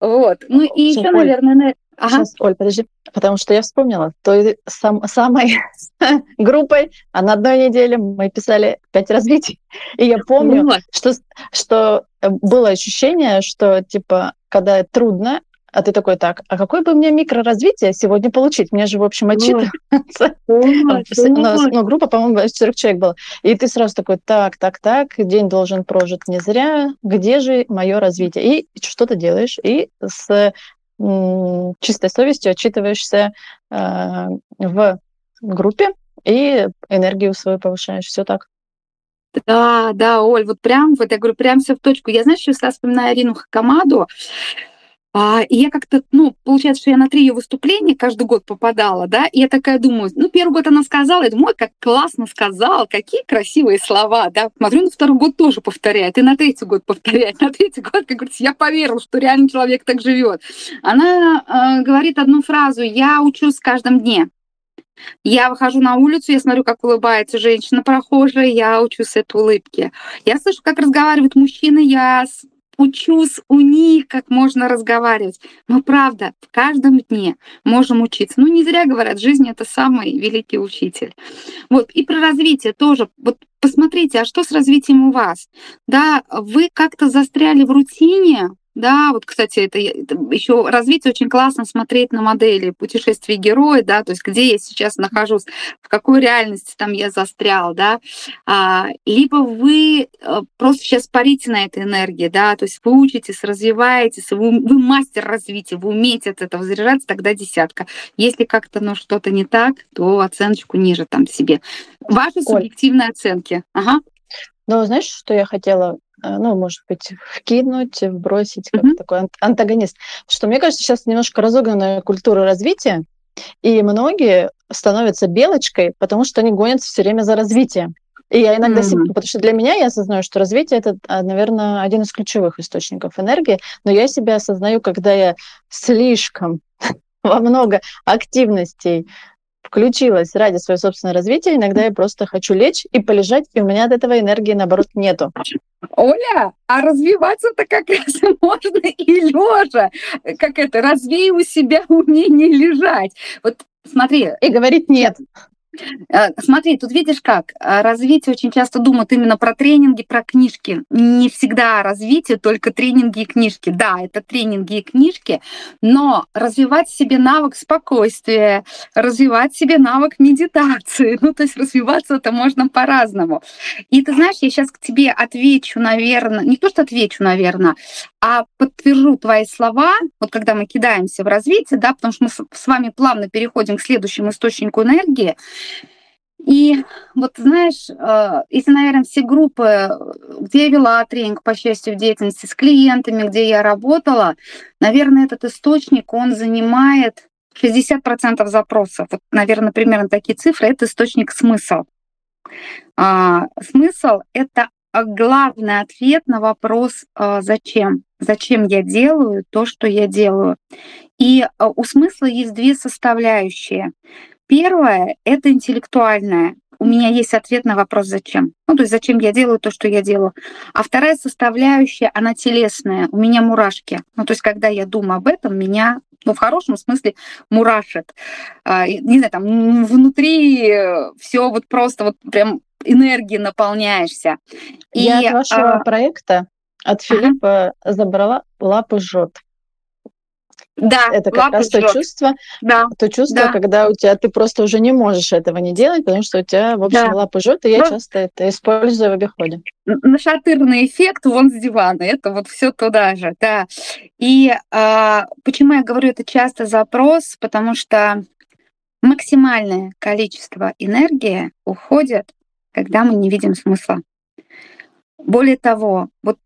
Вот. Ну и еще, наверное, Ага. Сейчас, Оль, подожди, потому что я вспомнила, той сам, самой группой, а на одной неделе мы писали пять развитий. И я помню, вот. что, что было ощущение, что, типа, когда трудно, а ты такой, так, а какое бы мне микроразвитие сегодня получить? Мне же, в общем, отчитываться. Но группа, по-моему, 40 человек была. И ты сразу такой, так, так, так, день должен прожить не зря, где же мое развитие? И что ты делаешь? И с чистой совестью отчитываешься э, в группе и энергию свою повышаешь. Все так. Да, да, Оль, вот прям, вот я говорю, прям все в точку. Я, знаешь, сейчас вспоминаю Арину Хакамаду, а, и я как-то, ну, получается, что я на три ее выступления каждый год попадала, да, и я такая думаю, ну, первый год она сказала, я думаю, ой, как классно сказала, какие красивые слова, да. Смотрю, на второй год тоже повторяет, и на третий год повторяет, на третий год, как говорится, я поверила, что реально человек так живет. Она э, говорит одну фразу, я учусь в каждом дне. Я выхожу на улицу, я смотрю, как улыбается женщина прохожая, я учусь этой улыбке. Я слышу, как разговаривают мужчины, я учусь у них, как можно разговаривать. Мы, правда, в каждом дне можем учиться. Ну, не зря говорят, жизнь — это самый великий учитель. Вот, и про развитие тоже. Вот посмотрите, а что с развитием у вас? Да, вы как-то застряли в рутине, да, вот, кстати, это, это еще развитие очень классно смотреть на модели путешествий героя, да, то есть где я сейчас нахожусь, в какой реальности там я застрял, да, а, либо вы э, просто сейчас парите на этой энергии, да, то есть вы учитесь, развиваетесь, вы, вы мастер развития, вы умеете от этого заряжаться, тогда десятка. Если как-то ну, что-то не так, то оценочку ниже там себе. Ваши Оль. субъективные оценки. Ага. Ну, знаешь, что я хотела ну, может быть, вкинуть, вбросить, как mm-hmm. такой антагонист. Что мне кажется, сейчас немножко разогнанная культура развития, и многие становятся белочкой, потому что они гонятся все время за развитием. И я иногда, mm-hmm. потому что для меня я осознаю, что развитие это, а, наверное, один из ключевых источников энергии, но я себя осознаю, когда я слишком во много активностей включилась ради своего собственного развития, иногда я просто хочу лечь и полежать, и у меня от этого энергии, наоборот, нету. Оля, а развиваться-то как раз можно и лежа. Как это, развей у себя умение лежать. Вот смотри. И говорить нет. Э, смотри, тут видишь как, э, развитие очень часто думают именно про тренинги, про книжки. Не всегда развитие, только тренинги и книжки. Да, это тренинги и книжки, но развивать себе навык спокойствия, развивать себе навык медитации, ну то есть развиваться это можно по-разному. И ты знаешь, я сейчас к тебе отвечу, наверное, не то, что отвечу, наверное, а подтвержу твои слова, вот когда мы кидаемся в развитие, да, потому что мы с вами плавно переходим к следующему источнику энергии, и вот знаешь, э, если, наверное, все группы, где я вела тренинг по счастью в деятельности с клиентами, где я работала, наверное, этот источник, он занимает 60% запросов. Вот, наверное, примерно такие цифры. Это источник смысл. А, смысл — это главный ответ на вопрос а, «зачем?». Зачем я делаю то, что я делаю? И а, у смысла есть две составляющие. Первое — это интеллектуальное. У меня есть ответ на вопрос «зачем?». Ну, то есть зачем я делаю то, что я делаю. А вторая составляющая, она телесная. У меня мурашки. Ну, то есть когда я думаю об этом, меня ну, в хорошем смысле мурашит. А, не знаю, там внутри все вот просто вот прям энергии наполняешься. И, я от вашего а... проекта, от Филиппа ага. забрала лапы жжет. Да, это как раз то чувство, да, то чувство, да. когда у тебя ты просто уже не можешь этого не делать, потому что у тебя, в общем, да. лапы жжет, и я ну, часто это использую в обиходе. Нашатырный эффект вон с дивана, это вот все туда же, да. И а, почему я говорю это часто запрос, потому что максимальное количество энергии уходит, когда мы не видим смысла. Более того, вот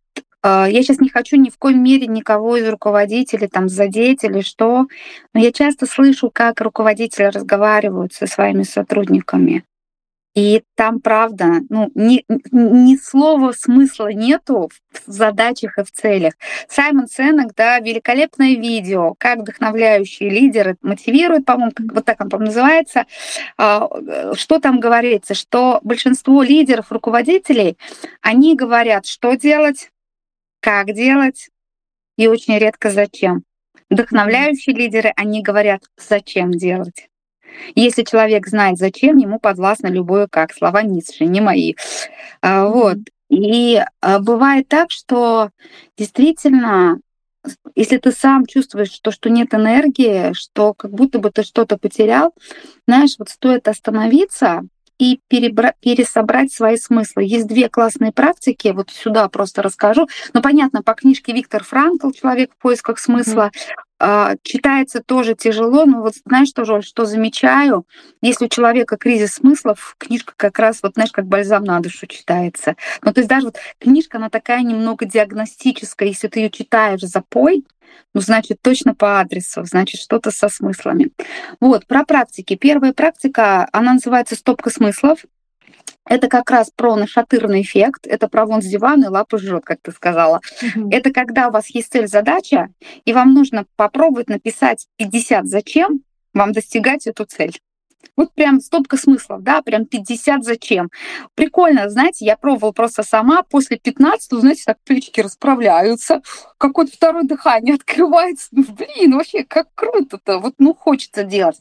я сейчас не хочу ни в коем мере никого из руководителей там задеть или что, но я часто слышу, как руководители разговаривают со своими сотрудниками. И там, правда, ну, ни, ни слова смысла нету в задачах и в целях. Саймон Сенек, да, великолепное видео, как вдохновляющие лидеры мотивируют, по-моему, вот так он, по называется. А, что там говорится? Что большинство лидеров, руководителей, они говорят, что делать, как делать и очень редко зачем. Вдохновляющие лидеры, они говорят, зачем делать. Если человек знает, зачем, ему подвластно любое как. Слова Ницше, не мои. А, вот. И а, бывает так, что действительно, если ты сам чувствуешь, что, что нет энергии, что как будто бы ты что-то потерял, знаешь, вот стоит остановиться, и перебра- пересобрать свои смыслы. Есть две классные практики, вот сюда просто расскажу. Ну, понятно, по книжке Виктор Франкл «Человек в поисках смысла». Читается тоже тяжело, но вот знаешь тоже, что замечаю? Если у человека кризис смыслов, книжка как раз, вот знаешь, как бальзам на душу читается. Ну, то есть даже вот книжка, она такая немного диагностическая, если ты ее читаешь запой, ну, значит, точно по адресу, значит, что-то со смыслами. Вот, про практики. Первая практика, она называется «Стопка смыслов». Это как раз про нашатырный эффект, это про вон с дивана и лапы жжет, как ты сказала. Это когда у вас есть цель, задача, и вам нужно попробовать написать 50 зачем вам достигать эту цель. Вот прям стопка смыслов, да, прям 50 зачем. Прикольно, знаете, я пробовала просто сама, после 15, знаете, так плечики расправляются, какое-то второе дыхание открывается. Ну, блин, вообще, как круто-то, вот, ну, хочется делать.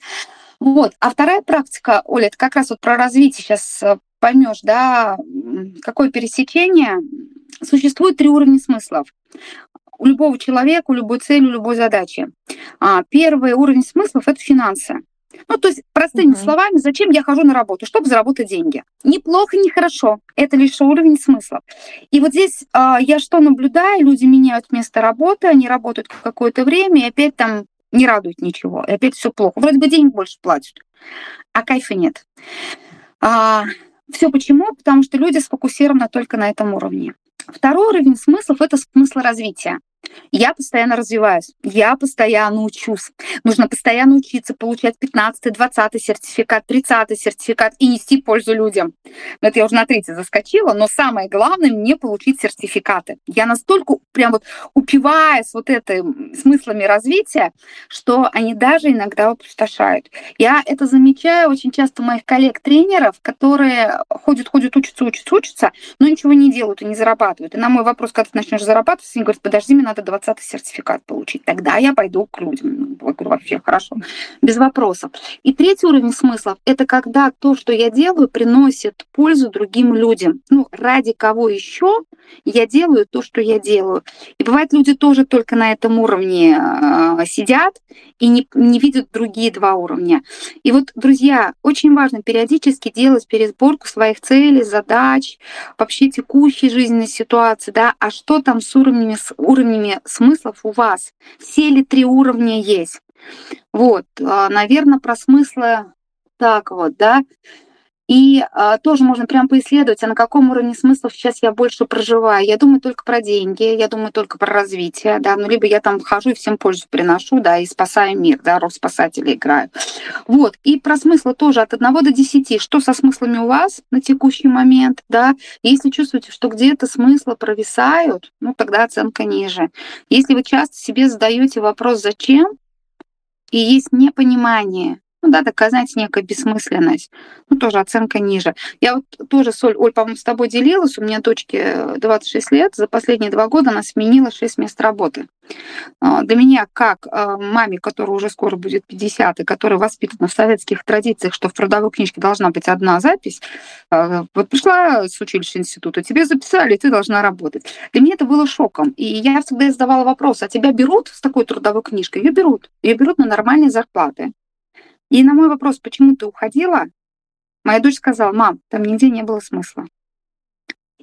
Вот. А вторая практика, Оля, это как раз вот про развитие сейчас э, поймешь, да, какое пересечение. Существует три уровня смыслов у любого человека, у любой цели, у любой задачи. А, первый уровень смыслов – это финансы. Ну, то есть, простыми uh-huh. словами, зачем я хожу на работу? Чтобы заработать деньги. Неплохо, не хорошо. Это лишь уровень смысла. И вот здесь э, я что наблюдаю? Люди меняют место работы, они работают какое-то время, и опять там не радует ничего, и опять все плохо. Вроде бы денег больше платят, а кайфа нет. А, все почему? Потому что люди сфокусированы только на этом уровне. Второй уровень смыслов – это смысл развития. Я постоянно развиваюсь, я постоянно учусь. Нужно постоянно учиться, получать 15 20 сертификат, 30 сертификат и нести пользу людям. Это я уже на третий заскочила, но самое главное мне получить сертификаты. Я настолько прям вот упиваюсь вот этим смыслами развития, что они даже иногда опустошают. Я это замечаю очень часто у моих коллег-тренеров, которые ходят, ходят, учатся, учатся, учатся, но ничего не делают и не зарабатывают. И на мой вопрос, когда ты начнешь зарабатывать, они говорят, подожди, мне надо год, 20 сертификат получить. Тогда я пойду к людям. Я говорю, вообще хорошо, без вопросов. И третий уровень смыслов – это когда то, что я делаю, приносит пользу другим людям. Ну, ради кого еще я делаю то, что я делаю. И бывает, люди тоже только на этом уровне э, сидят и не, не видят другие два уровня. И вот, друзья, очень важно периодически делать пересборку своих целей, задач, вообще текущей жизненной ситуации, да, а что там с уровнями, с уровнями смыслов у вас? Все ли три уровня есть? Вот, а, наверное, про смыслы так вот, да. И а, тоже можно прям поисследовать, а на каком уровне смыслов сейчас я больше проживаю. Я думаю только про деньги, я думаю только про развитие, да, ну либо я там хожу и всем пользу приношу, да, и спасаю мир, да, роль спасателя играю. Вот, и про смыслы тоже от 1 до 10. Что со смыслами у вас на текущий момент, да? Если чувствуете, что где-то смыслы провисают, ну тогда оценка ниже. Если вы часто себе задаете вопрос «зачем?», и есть непонимание, ну да, знаете, некая бессмысленность. Ну, тоже оценка ниже. Я вот тоже, Соль, Оль, по-моему, с тобой делилась. У меня дочке 26 лет. За последние два года она сменила 6 мест работы. А, для меня, как а, маме, которая уже скоро будет 50, и которая воспитана в советских традициях, что в трудовой книжке должна быть одна запись, а, вот пришла с училища института, тебе записали, и ты должна работать. Для меня это было шоком. И я всегда задавала вопрос, а тебя берут с такой трудовой книжкой? Ее берут. Ее берут на нормальные зарплаты. И на мой вопрос, почему ты уходила, моя дочь сказала, мам, там нигде не было смысла.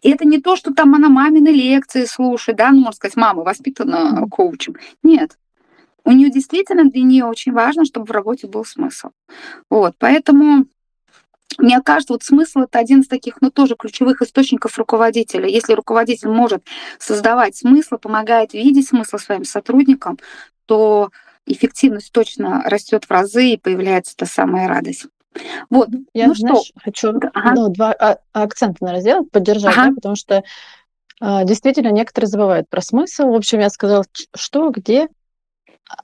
И это не то, что там она мамины лекции слушает, да, ну, можно сказать, мама воспитана коучем. Нет. У нее действительно для нее очень важно, чтобы в работе был смысл. Вот, поэтому мне кажется, вот смысл это один из таких, ну, тоже ключевых источников руководителя. Если руководитель может создавать смысл, помогает видеть смысл своим сотрудникам, то эффективность точно растет в разы и появляется та самая радость. Вот, я, ну знаешь, что? хочу ага. ну, два а, акцента, наверное, сделать, поддержать, ага. да, потому что а, действительно некоторые забывают про смысл. В общем, я сказала, что, где,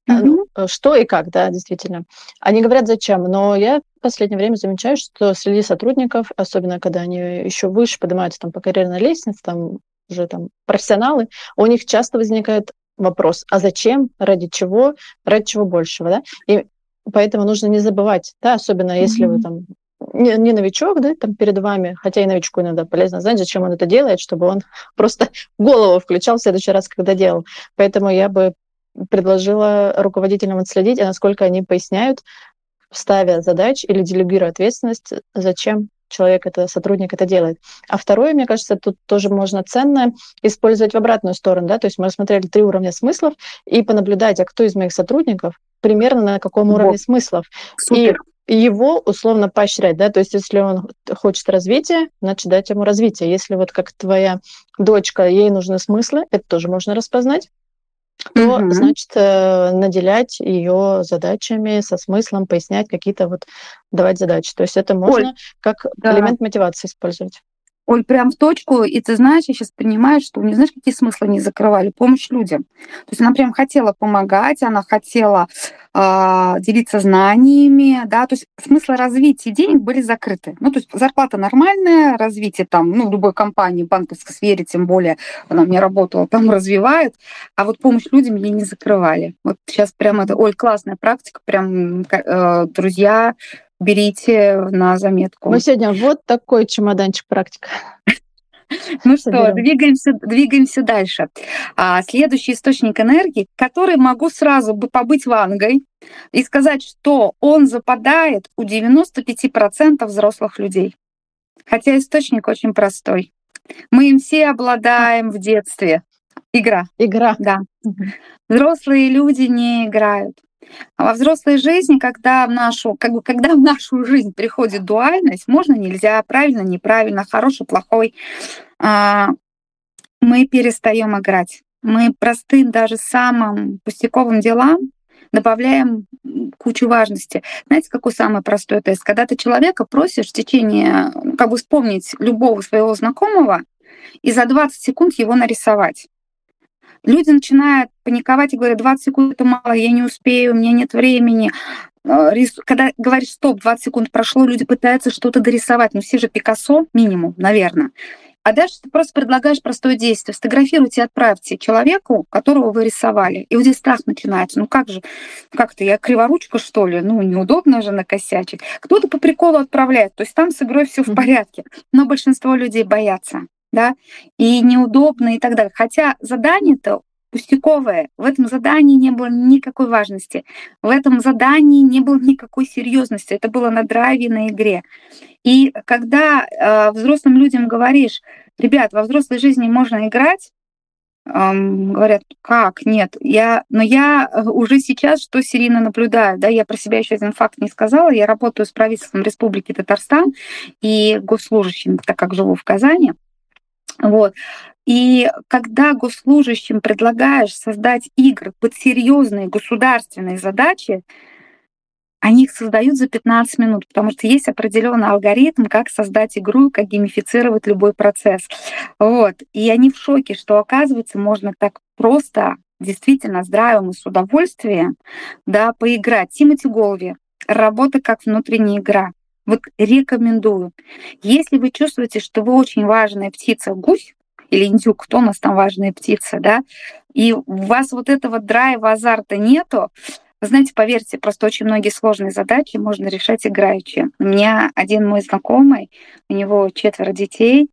угу. что и как, да, действительно. Они говорят, зачем, но я в последнее время замечаю, что среди сотрудников, особенно когда они еще выше поднимаются там, по карьерной лестнице, там уже там профессионалы, у них часто возникает вопрос, а зачем, ради чего, ради чего большего, да? И поэтому нужно не забывать, да, особенно если mm-hmm. вы там не, не новичок, да, там перед вами, хотя и новичку иногда полезно знать, зачем он это делает, чтобы он просто голову включал в следующий раз, когда делал. Поэтому я бы предложила руководителям отследить, насколько они поясняют, ставя задач или делегируя ответственность, зачем человек, это сотрудник это делает. А второе, мне кажется, тут тоже можно ценно использовать в обратную сторону, да, то есть мы рассмотрели три уровня смыслов и понаблюдать, а кто из моих сотрудников примерно на каком вот. уровне смыслов. Супер. И его условно поощрять, да, то есть если он хочет развития, значит дать ему развитие. Если вот как твоя дочка, ей нужны смыслы, это тоже можно распознать то, угу. значит, э, наделять ее задачами со смыслом, пояснять какие-то вот, давать задачи. То есть это можно Оль, как да. элемент мотивации использовать. Оль, прям в точку, и ты знаешь, я сейчас понимаю, что у нее, знаешь, какие смыслы не закрывали? Помощь людям. То есть она прям хотела помогать, она хотела э, делиться знаниями, да, то есть смыслы развития денег были закрыты. Ну, то есть зарплата нормальная, развитие там, ну, любой компании, банковской сфере, тем более она меня работала, там развивают, а вот помощь людям ей не закрывали. Вот сейчас прям это, Оль, классная практика, прям, э, друзья, берите на заметку. Мы сегодня вот такой чемоданчик практика. Ну что, двигаемся, двигаемся дальше. А, следующий источник энергии, который могу сразу бы побыть вангой и сказать, что он западает у 95% взрослых людей. Хотя источник очень простой. Мы им все обладаем в детстве. Игра. Игра. Да. Взрослые люди не играют. А во взрослой жизни, когда в нашу, как бы, когда в нашу жизнь приходит дуальность, можно, нельзя, правильно, неправильно, хороший, плохой, а, мы перестаем играть. Мы простым, даже самым пустяковым делам добавляем кучу важности. Знаете, какой самый простой тест? Когда ты человека просишь в течение, как бы вспомнить любого своего знакомого и за 20 секунд его нарисовать. Люди начинают паниковать и говорят, 20 секунд это мало, я не успею, у меня нет времени. А, когда говоришь, стоп, 20 секунд прошло, люди пытаются что-то дорисовать. Ну, все же Пикассо минимум, наверное. А дальше ты просто предлагаешь простое действие. Сфотографируйте и отправьте человеку, которого вы рисовали. И вот страх начинается. Ну как же, как-то я криворучка, что ли? Ну, неудобно же накосячить. Кто-то по приколу отправляет. То есть там с игрой все в порядке. Но большинство людей боятся да, и неудобно и так далее. Хотя задание-то пустяковое. В этом задании не было никакой важности. В этом задании не было никакой серьезности. Это было на драйве, на игре. И когда э, взрослым людям говоришь, ребят, во взрослой жизни можно играть, эм, говорят, как, нет, я, но я э, уже сейчас что серийно наблюдаю, да, я про себя еще один факт не сказала, я работаю с правительством Республики Татарстан и госслужащим, так как живу в Казани, вот. И когда госслужащим предлагаешь создать игры под серьезные государственные задачи, они их создают за 15 минут, потому что есть определенный алгоритм, как создать игру, как геймифицировать любой процесс. Вот. И они в шоке, что, оказывается, можно так просто, действительно здравым и с удовольствием да, поиграть. Тимати Голви. Работа как внутренняя игра. Вот рекомендую. Если вы чувствуете, что вы очень важная птица, гусь, или индюк, кто у нас там важная птица, да, и у вас вот этого драйва, азарта нету, вы знаете, поверьте, просто очень многие сложные задачи можно решать играючи. У меня один мой знакомый, у него четверо детей,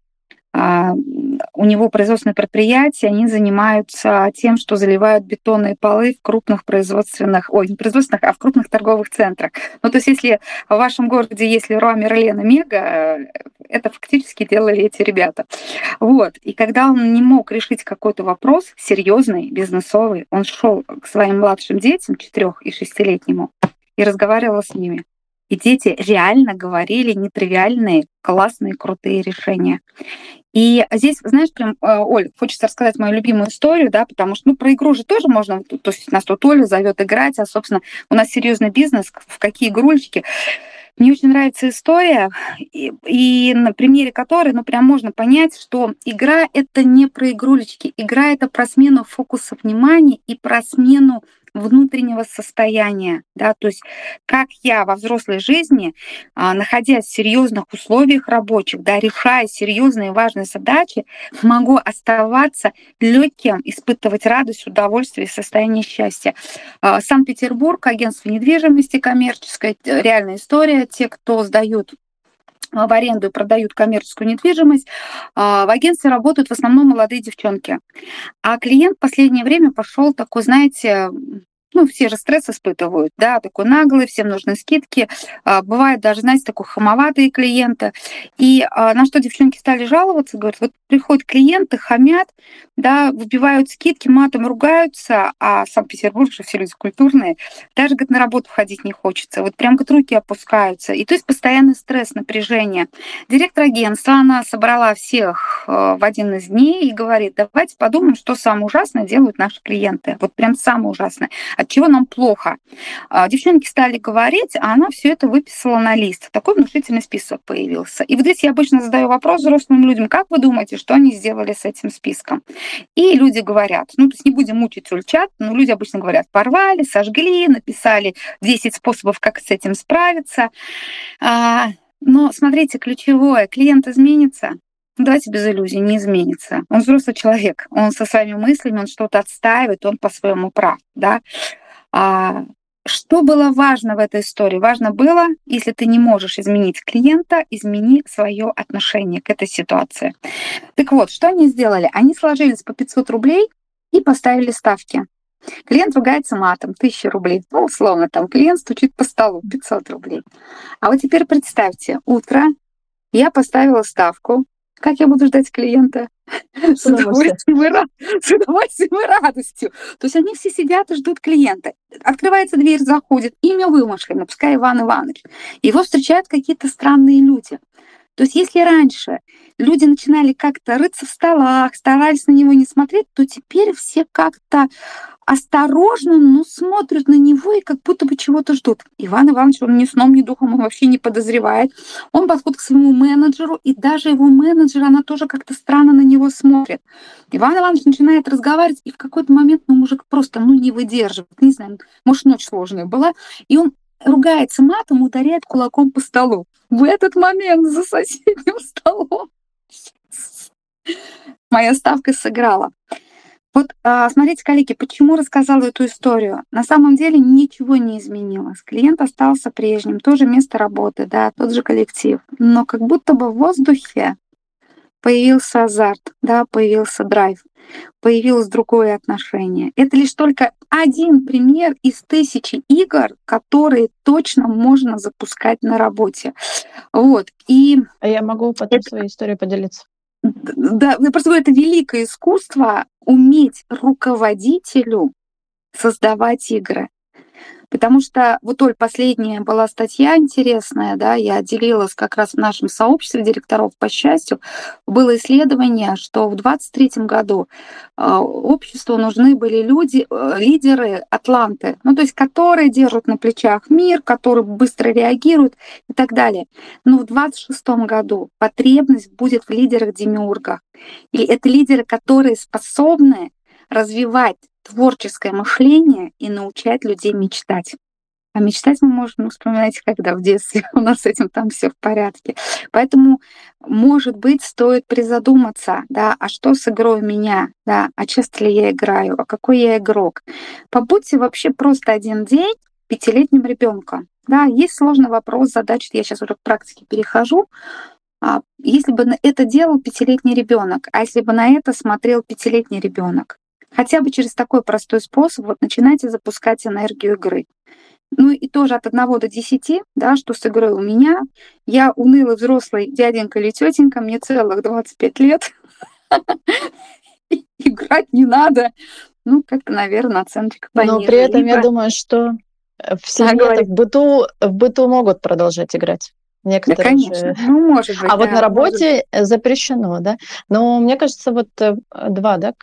у него производственное предприятие, они занимаются тем, что заливают бетонные полы в крупных производственных, ой, не производственных, а в крупных торговых центрах. Ну, то есть если в вашем городе есть Леруа Мерлен и Мега, это фактически делали эти ребята. Вот. И когда он не мог решить какой-то вопрос серьезный, бизнесовый, он шел к своим младшим детям, четырех и шестилетнему, и разговаривал с ними. И дети реально говорили нетривиальные, классные, крутые решения. И здесь, знаешь, прям, э, Оль, хочется рассказать мою любимую историю, да, потому что, ну, про игру же тоже можно, то есть нас тут Оля зовет играть, а, собственно, у нас серьезный бизнес, в какие игрульчики. Мне очень нравится история, и, и на примере которой, ну, прям можно понять, что игра — это не про игрулечки, игра — это про смену фокуса внимания и про смену внутреннего состояния, да, то есть как я во взрослой жизни, а, находясь в серьезных условиях рабочих, да, решая серьезные важные задачи, могу оставаться легким, испытывать радость, удовольствие, состояние счастья. А, Санкт-Петербург, агентство недвижимости коммерческой, реальная история. Те, кто сдают в аренду и продают коммерческую недвижимость, в агентстве работают в основном молодые девчонки. А клиент в последнее время пошел такой, знаете, ну, все же стресс испытывают, да, такой наглый, всем нужны скидки. А, бывает даже, знаете, такой хамоватые клиенты. И а, на что девчонки стали жаловаться, говорят, вот приходят клиенты, хамят, да, выбивают скидки, матом ругаются, а Санкт-Петербург же все люди культурные, даже, говорит, на работу ходить не хочется, вот прям, говорит, руки опускаются. И то есть постоянный стресс, напряжение. Директор агентства, она собрала всех а, в один из дней и говорит, давайте подумаем, что самое ужасное делают наши клиенты. Вот прям самое ужасное от чего нам плохо. А, девчонки стали говорить, а она все это выписала на лист. Такой внушительный список появился. И вот здесь я обычно задаю вопрос взрослым людям, как вы думаете, что они сделали с этим списком? И люди говорят, ну, то есть не будем мучить ульчат, но люди обычно говорят, порвали, сожгли, написали 10 способов, как с этим справиться. А, но смотрите, ключевое, клиент изменится, давайте без иллюзий, не изменится. Он взрослый человек, он со своими мыслями, он что-то отстаивает, он по-своему прав, да. А что было важно в этой истории? Важно было, если ты не можешь изменить клиента, измени свое отношение к этой ситуации. Так вот, что они сделали? Они сложились по 500 рублей и поставили ставки. Клиент ругается матом, 1000 рублей. Ну, условно, там клиент стучит по столу, 500 рублей. А вот теперь представьте, утро, я поставила ставку, как я буду ждать клиента? С удовольствием, и с удовольствием и радостью. То есть они все сидят и ждут клиента. Открывается дверь, заходит, имя вымышлено, пускай Иван Иванович. Его встречают какие-то странные люди. То есть если раньше люди начинали как-то рыться в столах, старались на него не смотреть, то теперь все как-то осторожно, но смотрят на него и как будто бы чего-то ждут. Иван Иванович, он ни сном, ни духом, он вообще не подозревает. Он подходит к своему менеджеру, и даже его менеджер, она тоже как-то странно на него смотрит. Иван Иванович начинает разговаривать, и в какой-то момент ну, мужик просто ну, не выдерживает. Не знаю, может, ночь сложная была. И он ругается матом, ударяет кулаком по столу. В этот момент за соседним столом Моя ставка сыграла. Вот а, смотрите, коллеги, почему рассказала эту историю? На самом деле ничего не изменилось. Клиент остался прежним, тоже место работы, да, тот же коллектив. Но как будто бы в воздухе появился азарт, да, появился драйв, появилось другое отношение. Это лишь только один пример из тысячи игр, которые точно можно запускать на работе. Вот. И а я могу потом это... своей историей поделиться? Да, я просто говорю, это великое искусство уметь руководителю создавать игры. Потому что вот, Оль, последняя была статья интересная, да, я делилась как раз в нашем сообществе директоров по счастью. Было исследование, что в 2023 году э, обществу нужны были люди, э, лидеры Атланты, ну, то есть которые держат на плечах мир, которые быстро реагируют и так далее. Но в 2026 году потребность будет в лидерах-демиургах. И это лидеры, которые способны развивать творческое мышление и научать людей мечтать. А мечтать мы можем, ну, вспоминайте, когда в детстве у нас с этим там все в порядке. Поэтому, может быть, стоит призадуматься, да, а что с игрой меня, да, а часто ли я играю, а какой я игрок. Побудьте вообще просто один день пятилетним ребенком. Да, есть сложный вопрос, задача, я сейчас уже к практике перехожу. А если бы это делал пятилетний ребенок, а если бы на это смотрел пятилетний ребенок, Хотя бы через такой простой способ вот начинайте запускать энергию игры. Ну и тоже от 1 до 10, да, что с игрой у меня. Я унылый взрослый дяденька или тетенька, мне целых 25 лет. Играть не надо. Ну, как-то, наверное, оценочка пониже. Но при этом я думаю, что в семье, в быту, в быту могут продолжать играть. Некоторые да, конечно. Же... Ну, может быть. А да, вот на работе может... запрещено, да. Но мне кажется, вот э, два, да,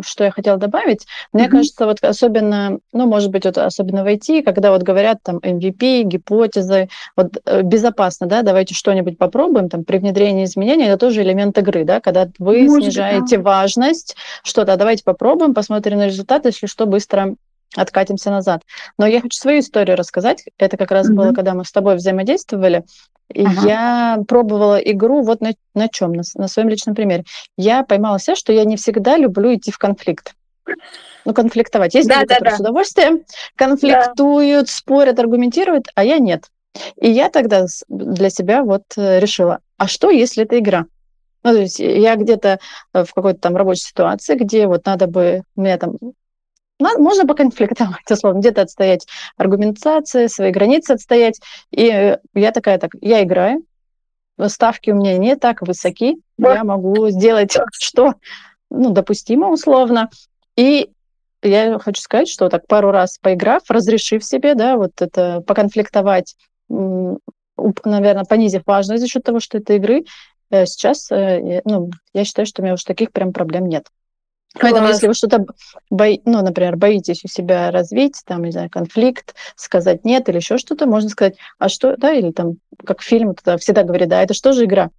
что я хотела добавить. Мне mm-hmm. кажется, вот особенно, ну, может быть, вот особенно в IT, когда вот говорят там MVP, гипотезы, вот э, безопасно, да, давайте что-нибудь попробуем, там, при внедрении изменений, это тоже элемент игры, да, когда вы может снижаете быть, да. важность, что-то, давайте попробуем, посмотрим на результат, если что, быстро откатимся назад. Но я хочу свою историю рассказать. Это как раз mm-hmm. было, когда мы с тобой взаимодействовали. Ага. Я пробовала игру вот на, на чем, на, на своем личном примере. Я поймала себя, что я не всегда люблю идти в конфликт. Ну, конфликтовать. Есть да, люди, да, которые да. с удовольствием конфликтуют, да. спорят, аргументируют, а я нет. И я тогда для себя вот э, решила, а что, если это игра? Ну, то есть я где-то в какой-то там рабочей ситуации, где вот надо бы, у меня там можно поконфликтовать, условно, где-то отстоять аргументации, свои границы отстоять. И э, я такая, так, я играю, ставки у меня не так высоки, я могу сделать что, ну, допустимо условно. И я хочу сказать, что так пару раз поиграв, разрешив себе, да, вот это поконфликтовать, наверное, понизив важность за счет того, что это игры, э, сейчас, э, ну, я считаю, что у меня уж таких прям проблем нет. Поэтому, если вы что-то, бои, ну, например, боитесь у себя развить, там, не знаю, конфликт, сказать нет или еще что-то, можно сказать, а что, да, или там, как фильм, туда всегда говорит, да, это что же игра?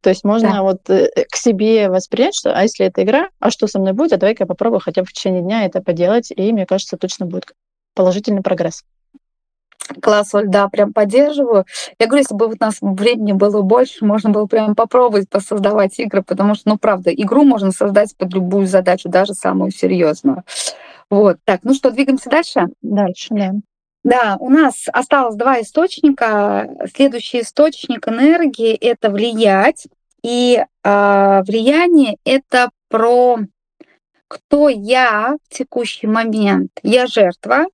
То есть можно да. вот э, к себе воспринять, что, а если это игра, а что со мной будет, а давай-ка я попробую хотя бы в течение дня это поделать, и мне кажется, точно будет положительный прогресс. Класс, Оль, да, прям поддерживаю. Я говорю, если бы у нас времени было больше, можно было прям попробовать посоздавать игры, потому что, ну, правда, игру можно создать под любую задачу, даже самую серьезную. Вот, так, ну что, двигаемся дальше? Дальше, да. Да, у нас осталось два источника. Следующий источник энергии — это влиять. И э, влияние — это про кто я в текущий момент. Я жертва,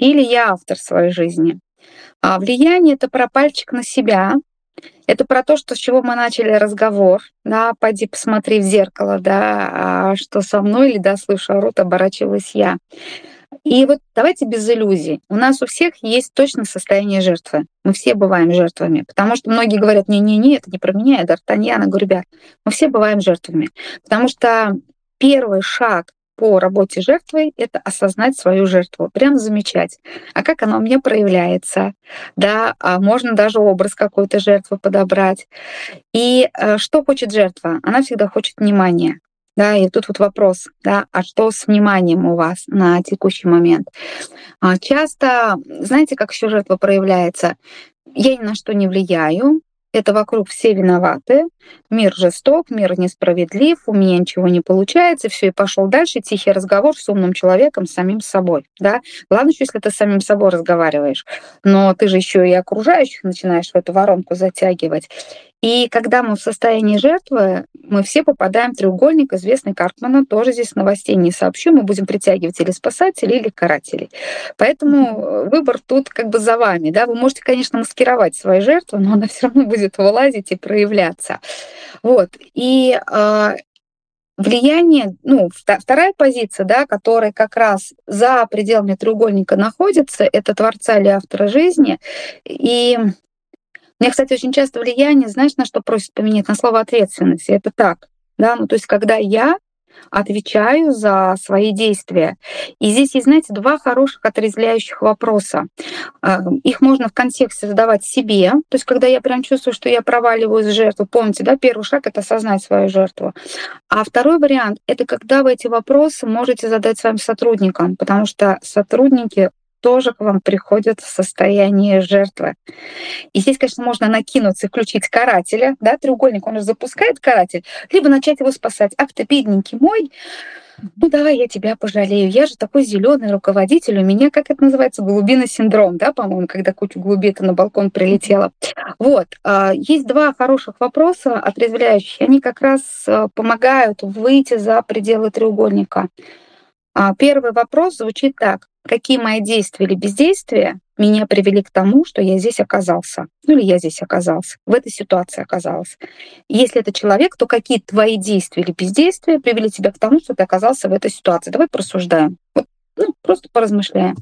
или я автор своей жизни. А влияние это про пальчик на себя, это про то, что с чего мы начали разговор, да, пойди посмотри в зеркало, да, а что со мной или да, слышу, орут, оборачиваюсь я. И вот давайте без иллюзий. У нас у всех есть точно состояние жертвы. Мы все бываем жертвами. Потому что многие говорят, не-не-не, это не про меня, я Д'Артаньян. Я говорю, ребят, мы все бываем жертвами. Потому что первый шаг по работе жертвой — это осознать свою жертву, прям замечать. А как она у меня проявляется? Да, а можно даже образ какой-то жертвы подобрать. И э, что хочет жертва? Она всегда хочет внимания. Да, и тут вот вопрос, да, а что с вниманием у вас на текущий момент? А часто, знаете, как еще жертва проявляется? Я ни на что не влияю, это вокруг все виноваты, мир жесток, мир несправедлив, у меня ничего не получается, все, и пошел дальше тихий разговор с умным человеком, с самим собой, да. Главное, что если ты с самим собой разговариваешь, но ты же еще и окружающих начинаешь в эту воронку затягивать. И когда мы в состоянии жертвы, мы все попадаем в треугольник, известный Карпмана, тоже здесь новостей не сообщу, мы будем притягивать или спасателей, или карателей. Поэтому выбор тут как бы за вами. Да? Вы можете, конечно, маскировать свои жертвы, но она все равно будет вылазить и проявляться. Вот. И э, влияние, ну, вторая позиция, да, которая как раз за пределами треугольника находится, это творца или автора жизни. И меня, кстати, очень часто влияние, знаешь, на что просят поменять? На слово ответственность. И это так. Да? Ну, то есть, когда я отвечаю за свои действия. И здесь есть, знаете, два хороших отрезвляющих вопроса. А, их можно в контексте задавать себе, то есть когда я прям чувствую, что я проваливаюсь в жертву. Помните, да, первый шаг — это осознать свою жертву. А второй вариант — это когда вы эти вопросы можете задать своим сотрудникам, потому что сотрудники тоже к вам приходят в состояние жертвы. И здесь, конечно, можно накинуться и включить карателя, да, треугольник, он же запускает каратель, либо начать его спасать. Ах ты, бедненький мой, ну давай я тебя пожалею, я же такой зеленый руководитель, у меня, как это называется, голубиный синдром, да, по-моему, когда куча голубей на балкон прилетела. Вот, а, есть два хороших вопроса отрезвляющие, они как раз а, помогают выйти за пределы треугольника. А, первый вопрос звучит так какие мои действия или бездействия меня привели к тому, что я здесь оказался. Ну или я здесь оказался, в этой ситуации оказался. Если это человек, то какие твои действия или бездействия привели тебя к тому, что ты оказался в этой ситуации. Давай просуждаем. Вот, ну, просто поразмышляем.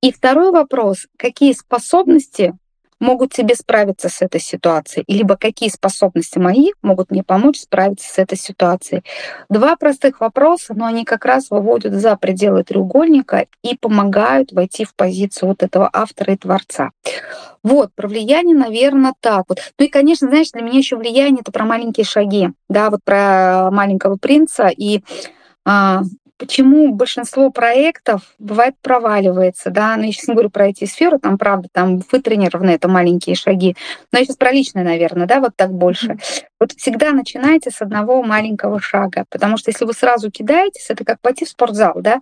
И второй вопрос. Какие способности могут тебе справиться с этой ситуацией, либо какие способности мои могут мне помочь справиться с этой ситуацией. Два простых вопроса, но они как раз выводят за пределы треугольника и помогают войти в позицию вот этого автора и творца. Вот, про влияние, наверное, так вот. Ну и, конечно, знаешь, для меня еще влияние это про маленькие шаги, да, вот про маленького принца и а, почему большинство проектов бывает проваливается, да, но ну, я сейчас не говорю про эти сферы, там, правда, там вытренированы это маленькие шаги, но я сейчас про личное, наверное, да, вот так больше. Вот всегда начинайте с одного маленького шага, потому что если вы сразу кидаетесь, это как пойти в спортзал, да,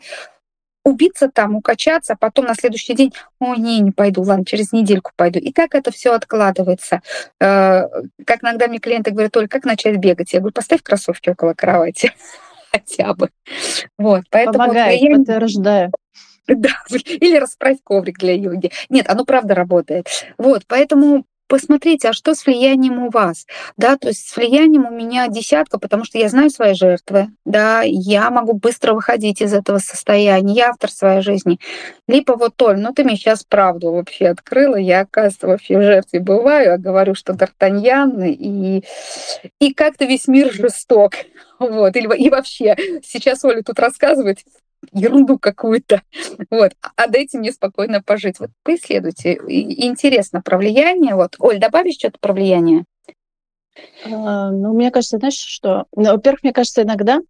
убиться там, укачаться, а потом на следующий день, ой, не, не пойду, ладно, через недельку пойду. И так это все откладывается. Э, как иногда мне клиенты говорят, только как начать бегать? Я говорю, поставь кроссовки около кровати. Хотя бы. Вот, поэтому Помогает, вот подтверждаю. Да, или расправь коврик для йоги. Нет, оно правда работает. Вот, поэтому посмотрите, а что с влиянием у вас? Да, то есть с влиянием у меня десятка, потому что я знаю свои жертвы, да, я могу быстро выходить из этого состояния, я автор своей жизни. Либо вот, Оль, ну ты мне сейчас правду вообще открыла, я, оказывается, вообще в жертве бываю, а говорю, что Д'Артаньян, и, и как-то весь мир жесток. Вот, или, и вообще, сейчас Оля тут рассказывает ерунду какую-то. Вот. А дайте мне спокойно пожить. Вот поисследуйте. Интересно про влияние. Вот. Оль, добавишь что-то про влияние? А, ну, мне кажется, знаешь, что... Ну, во-первых, мне кажется, иногда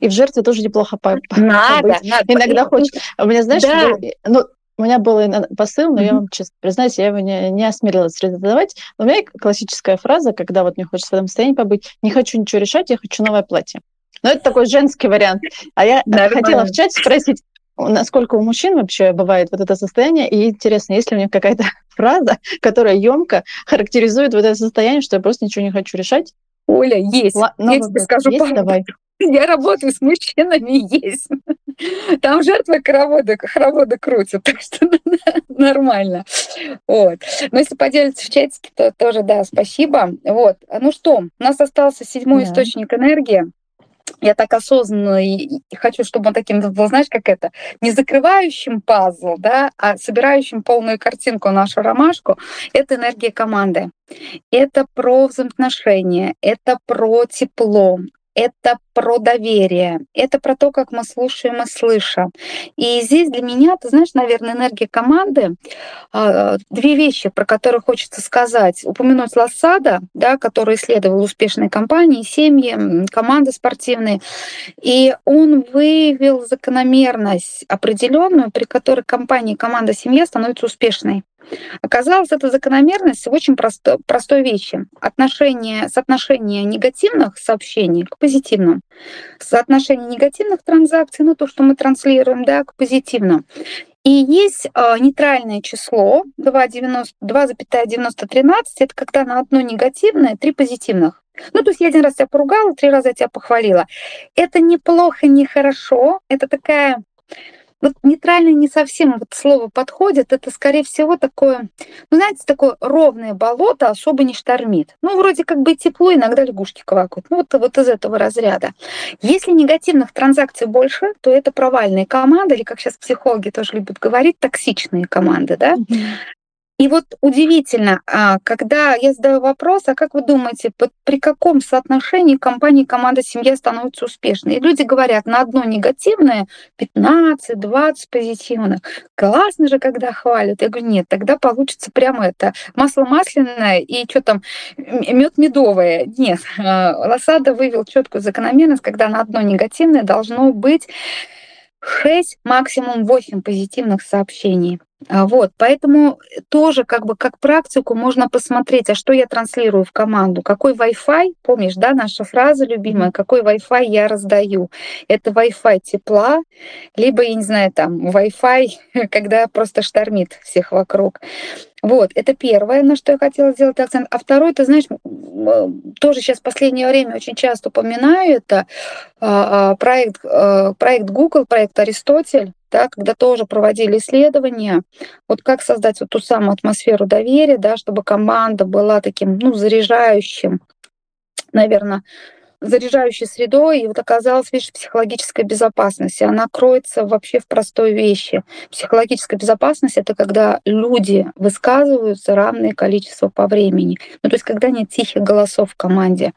и в жертве тоже неплохо по надо, побыть. Надо. Иногда хочешь. У меня, знаешь, да. был, ну, у меня был посыл, но mm-hmm. я вам честно признаюсь, я его не, не осмелилась задавать. У меня классическая фраза, когда вот мне хочется в этом состоянии побыть, не хочу ничего решать, я хочу новое платье. Но это такой женский вариант. А я Нормально. хотела в чате спросить, насколько у мужчин вообще бывает вот это состояние, и интересно, есть ли у них какая-то фраза, которая емко характеризует вот это состояние, что я просто ничего не хочу решать? Оля, есть. Ла- я тебе скажу есть? Давай. Я работаю с мужчинами, есть. Там жертвы хороводы, хороводы крутят, так что нормально. Вот. Но если поделиться в чатике, то тоже, да, спасибо. Вот. Ну что, у нас остался седьмой да. источник энергии. Я так осознанно и хочу, чтобы он таким был, знаешь, как это, не закрывающим пазл, да, а собирающим полную картинку нашу ромашку, это энергия команды. Это про взаимоотношения, это про тепло, это про доверие, это про то, как мы слушаем и слышим. И здесь для меня, ты знаешь, наверное, энергия команды, а, две вещи, про которые хочется сказать. Упомянуть Лассада, да, который исследовал успешные компании, семьи, команды спортивные, и он выявил закономерность определенную, при которой компания, команда, семья становится успешной. Оказалось, эта закономерность в очень простой, простой вещи. Отношение, соотношение негативных сообщений к позитивным. Соотношение негативных транзакций, ну то, что мы транслируем, да, к позитивным. И есть э, нейтральное число 2,93, это когда на одно негативное три позитивных. Ну, то есть я один раз тебя поругала, три раза тебя похвалила. Это неплохо, не хорошо. Это такая вот нейтрально не совсем вот слово подходит. Это, скорее всего, такое, ну, знаете, такое ровное болото особо не штормит. Ну, вроде как бы тепло, иногда лягушки квакают. Ну, вот, вот из этого разряда. Если негативных транзакций больше, то это провальные команды, или, как сейчас психологи тоже любят говорить, токсичные команды, да? И вот удивительно, а, когда я задаю вопрос, а как вы думаете, при каком соотношении компания, команда, семья становится успешной? И люди говорят, на одно негативное 15-20 позитивных. Классно же, когда хвалят. Я говорю, нет, тогда получится прямо это масло масляное и что там, мед медовое. Нет, а, Лосада вывел четкую закономерность, когда на одно негативное должно быть 6, максимум 8 позитивных сообщений. А, вот, поэтому тоже как бы как практику можно посмотреть, а что я транслирую в команду, какой Wi-Fi, помнишь, да, наша фраза любимая, какой Wi-Fi я раздаю. Это Wi-Fi тепла, либо, я не знаю, там, Wi-Fi, когда просто штормит всех вокруг. Вот, это первое, на что я хотела сделать акцент. А второе, ты знаешь, тоже сейчас в последнее время очень часто упоминаю, это а, а, проект, э, проект Google, проект Аристотель, да, когда тоже проводили исследования, вот как создать вот ту самую атмосферу доверия, да, чтобы команда была таким, ну, заряжающим, наверное, заряжающей средой, и вот оказалось, видишь, психологическая безопасность. И она кроется вообще в простой вещи. Психологическая безопасность — это когда люди высказываются равное количество по времени. Ну, то есть когда нет тихих голосов в команде.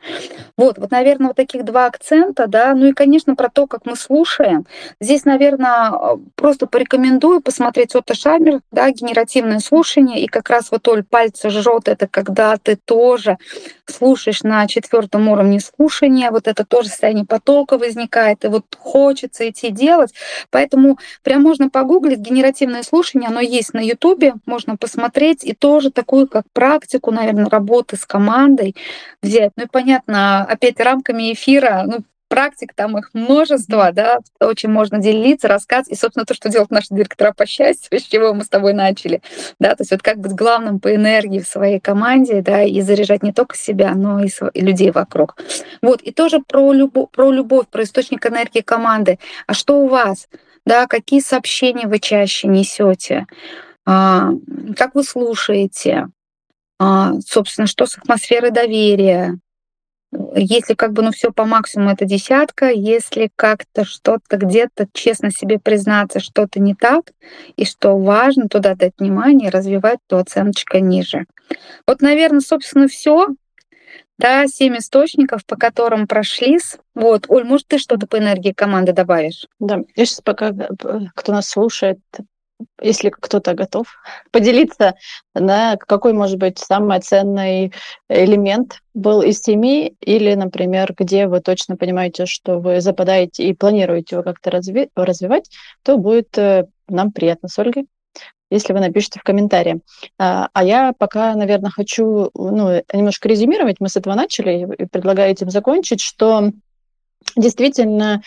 Вот, вот, наверное, вот таких два акцента, да. Ну и, конечно, про то, как мы слушаем. Здесь, наверное, просто порекомендую посмотреть Отто Шамер, да, генеративное слушание, и как раз вот Оль пальцы жжет, это когда ты тоже слушаешь на четвертом уровне слушания, движение, вот это тоже состояние потока возникает, и вот хочется идти делать. Поэтому прям можно погуглить генеративное слушание, оно есть на Ютубе, можно посмотреть, и тоже такую как практику, наверное, работы с командой взять. Ну и понятно, опять рамками эфира, ну, практик, там их множество, да, очень можно делиться, рассказывать. И, собственно, то, что делают наши директора по счастью, с чего мы с тобой начали, да, то есть вот как быть главным по энергии в своей команде, да, и заряжать не только себя, но и, и людей вокруг. Вот, и тоже про любовь, про любовь, про источник энергии команды. А что у вас? Да, какие сообщения вы чаще несете? А, как вы слушаете? А, собственно, что с атмосферой доверия? Если как бы ну все по максимуму это десятка, если как-то что-то где-то честно себе признаться, что-то не так, и что важно туда дать внимание, развивать, то оценочка ниже. Вот, наверное, собственно, все. Да, семь источников, по которым прошлись. Вот, Оль, может, ты что-то по энергии команды добавишь? Да, я сейчас пока, э, кто нас слушает, если кто-то готов поделиться, да, какой может быть самый ценный элемент был из семьи, или, например, где вы точно понимаете, что вы западаете и планируете его как-то разви- развивать, то будет э, нам приятно с Ольгой, если вы напишите в комментарии. А, а я пока, наверное, хочу ну, немножко резюмировать. Мы с этого начали и предлагаю этим закончить, что действительно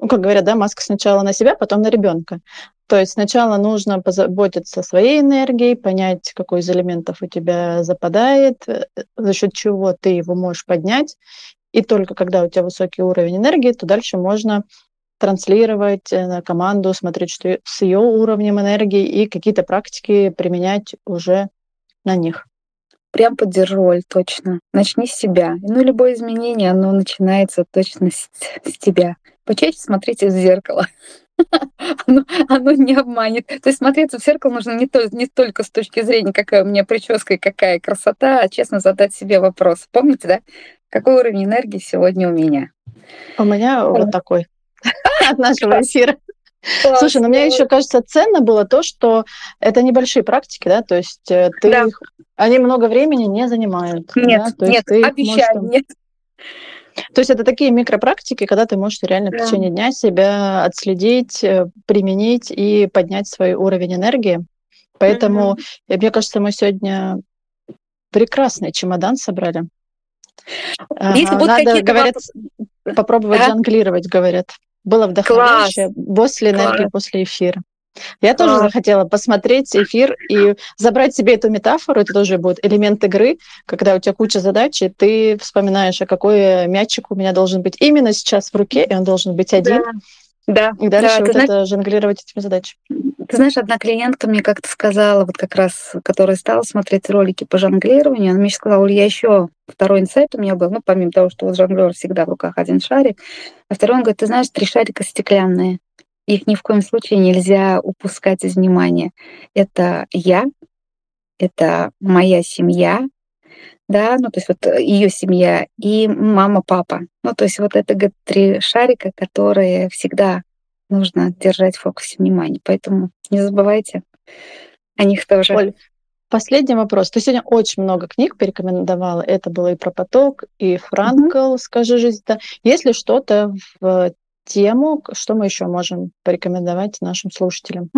ну, как говорят, да, маска сначала на себя, потом на ребенка. То есть сначала нужно позаботиться о своей энергией, понять, какой из элементов у тебя западает, э, за счет чего ты его можешь поднять. И только когда у тебя высокий уровень энергии, то дальше можно транслировать э, на команду, смотреть, что с ее уровнем энергии и какие-то практики применять уже на них. Прям поддержу, Оль, точно. Начни с себя. Ну, любое изменение, оно начинается точно с, с тебя. Почаще смотрите в зеркало. оно, оно не обманет. То есть смотреться в зеркало нужно не, то, не только с точки зрения, какая у меня прическа и какая красота, а честно задать себе вопрос. Помните, да? Какой уровень энергии сегодня у меня? У меня вот такой от нашего эфира. Класс. Слушай, ну мне еще кажется ценно было то, что это небольшие практики, да, то есть э, ты да. их, они много времени не занимают. Нет, да? то нет, обещаю, можешь, нет. То есть это такие микропрактики, когда ты можешь реально да. в течение дня себя отследить, э, применить и поднять свой уровень энергии. Поэтому, mm-hmm. мне кажется, мы сегодня прекрасный чемодан собрали. Если а, Надо, говорят, вопросы... попробовать а? жонглировать, говорят. Было вдохновляюще после энергии, Класс. после эфира. Я тоже захотела посмотреть эфир и забрать себе эту метафору. Это тоже будет элемент игры, когда у тебя куча задач, и ты вспоминаешь, а какой мячик у меня должен быть именно сейчас в руке, и он должен быть один. Да. Да, и дальше да, вот это знаешь, жонглировать этими задачами. Ты знаешь, одна клиентка мне как-то сказала, вот как раз, которая стала смотреть ролики по жонглированию, она мне сказала, Оль, я еще второй инсайт у меня был, ну, помимо того, что вот жонглер всегда в руках один шарик, а второй, он говорит, ты знаешь, три шарика стеклянные, их ни в коем случае нельзя упускать из внимания. Это я, это моя семья, да, ну, то есть вот ее семья и мама, папа. Ну, то есть вот это говорит, три шарика, которые всегда нужно держать в фокусе внимания. Поэтому не забывайте о них тоже. Оль, последний вопрос. Ты сегодня очень много книг порекомендовала. Это было и про поток, и Франкл, mm-hmm. скажи жизнь. Да. Есть ли что-то в тему, что мы еще можем порекомендовать нашим слушателям?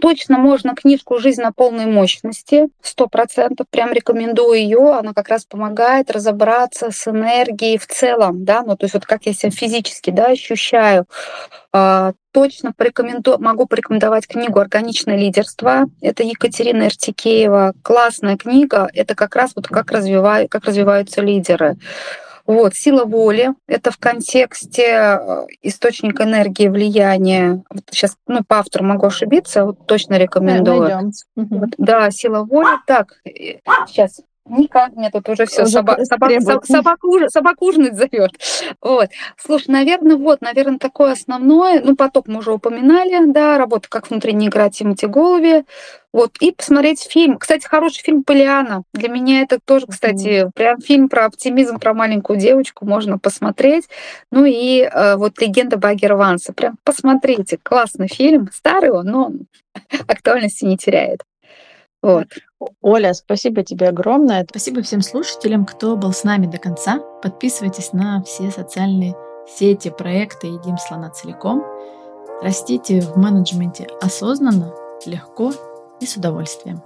Точно можно книжку «Жизнь на полной мощности», сто процентов, прям рекомендую ее, она как раз помогает разобраться с энергией в целом, да, ну то есть вот как я себя физически, да, ощущаю. А, точно порекоменду, могу порекомендовать книгу «Органичное лидерство». Это Екатерина Иртикеева. Классная книга. Это как раз вот как, развиваю, как развиваются лидеры. Вот, сила воли — это в контексте э, источник энергии, влияния. Вот сейчас, ну, по автору могу ошибиться, вот точно рекомендую. Да, вот, да, сила воли. Так, сейчас Никак, мне тут уже все собак, собак, собак, собак, уж, собак ужинать зовет. Вот. Слушай, наверное, вот, наверное, такое основное. Ну, поток мы уже упоминали, да, работа как внутренняя игра Тимати Голови. Вот, и посмотреть фильм. Кстати, хороший фильм «Полиана». Для меня это тоже, кстати, mm. прям фильм про оптимизм, про маленькую девочку можно посмотреть. Ну и э, вот «Легенда Баггера Ванса». Прям посмотрите. Классный фильм. Старый он, но актуальности не теряет. Вот. Оля, спасибо тебе огромное. Спасибо всем слушателям, кто был с нами до конца. Подписывайтесь на все социальные сети, проекты «Едим слона целиком». Растите в менеджменте осознанно, легко и с удовольствием.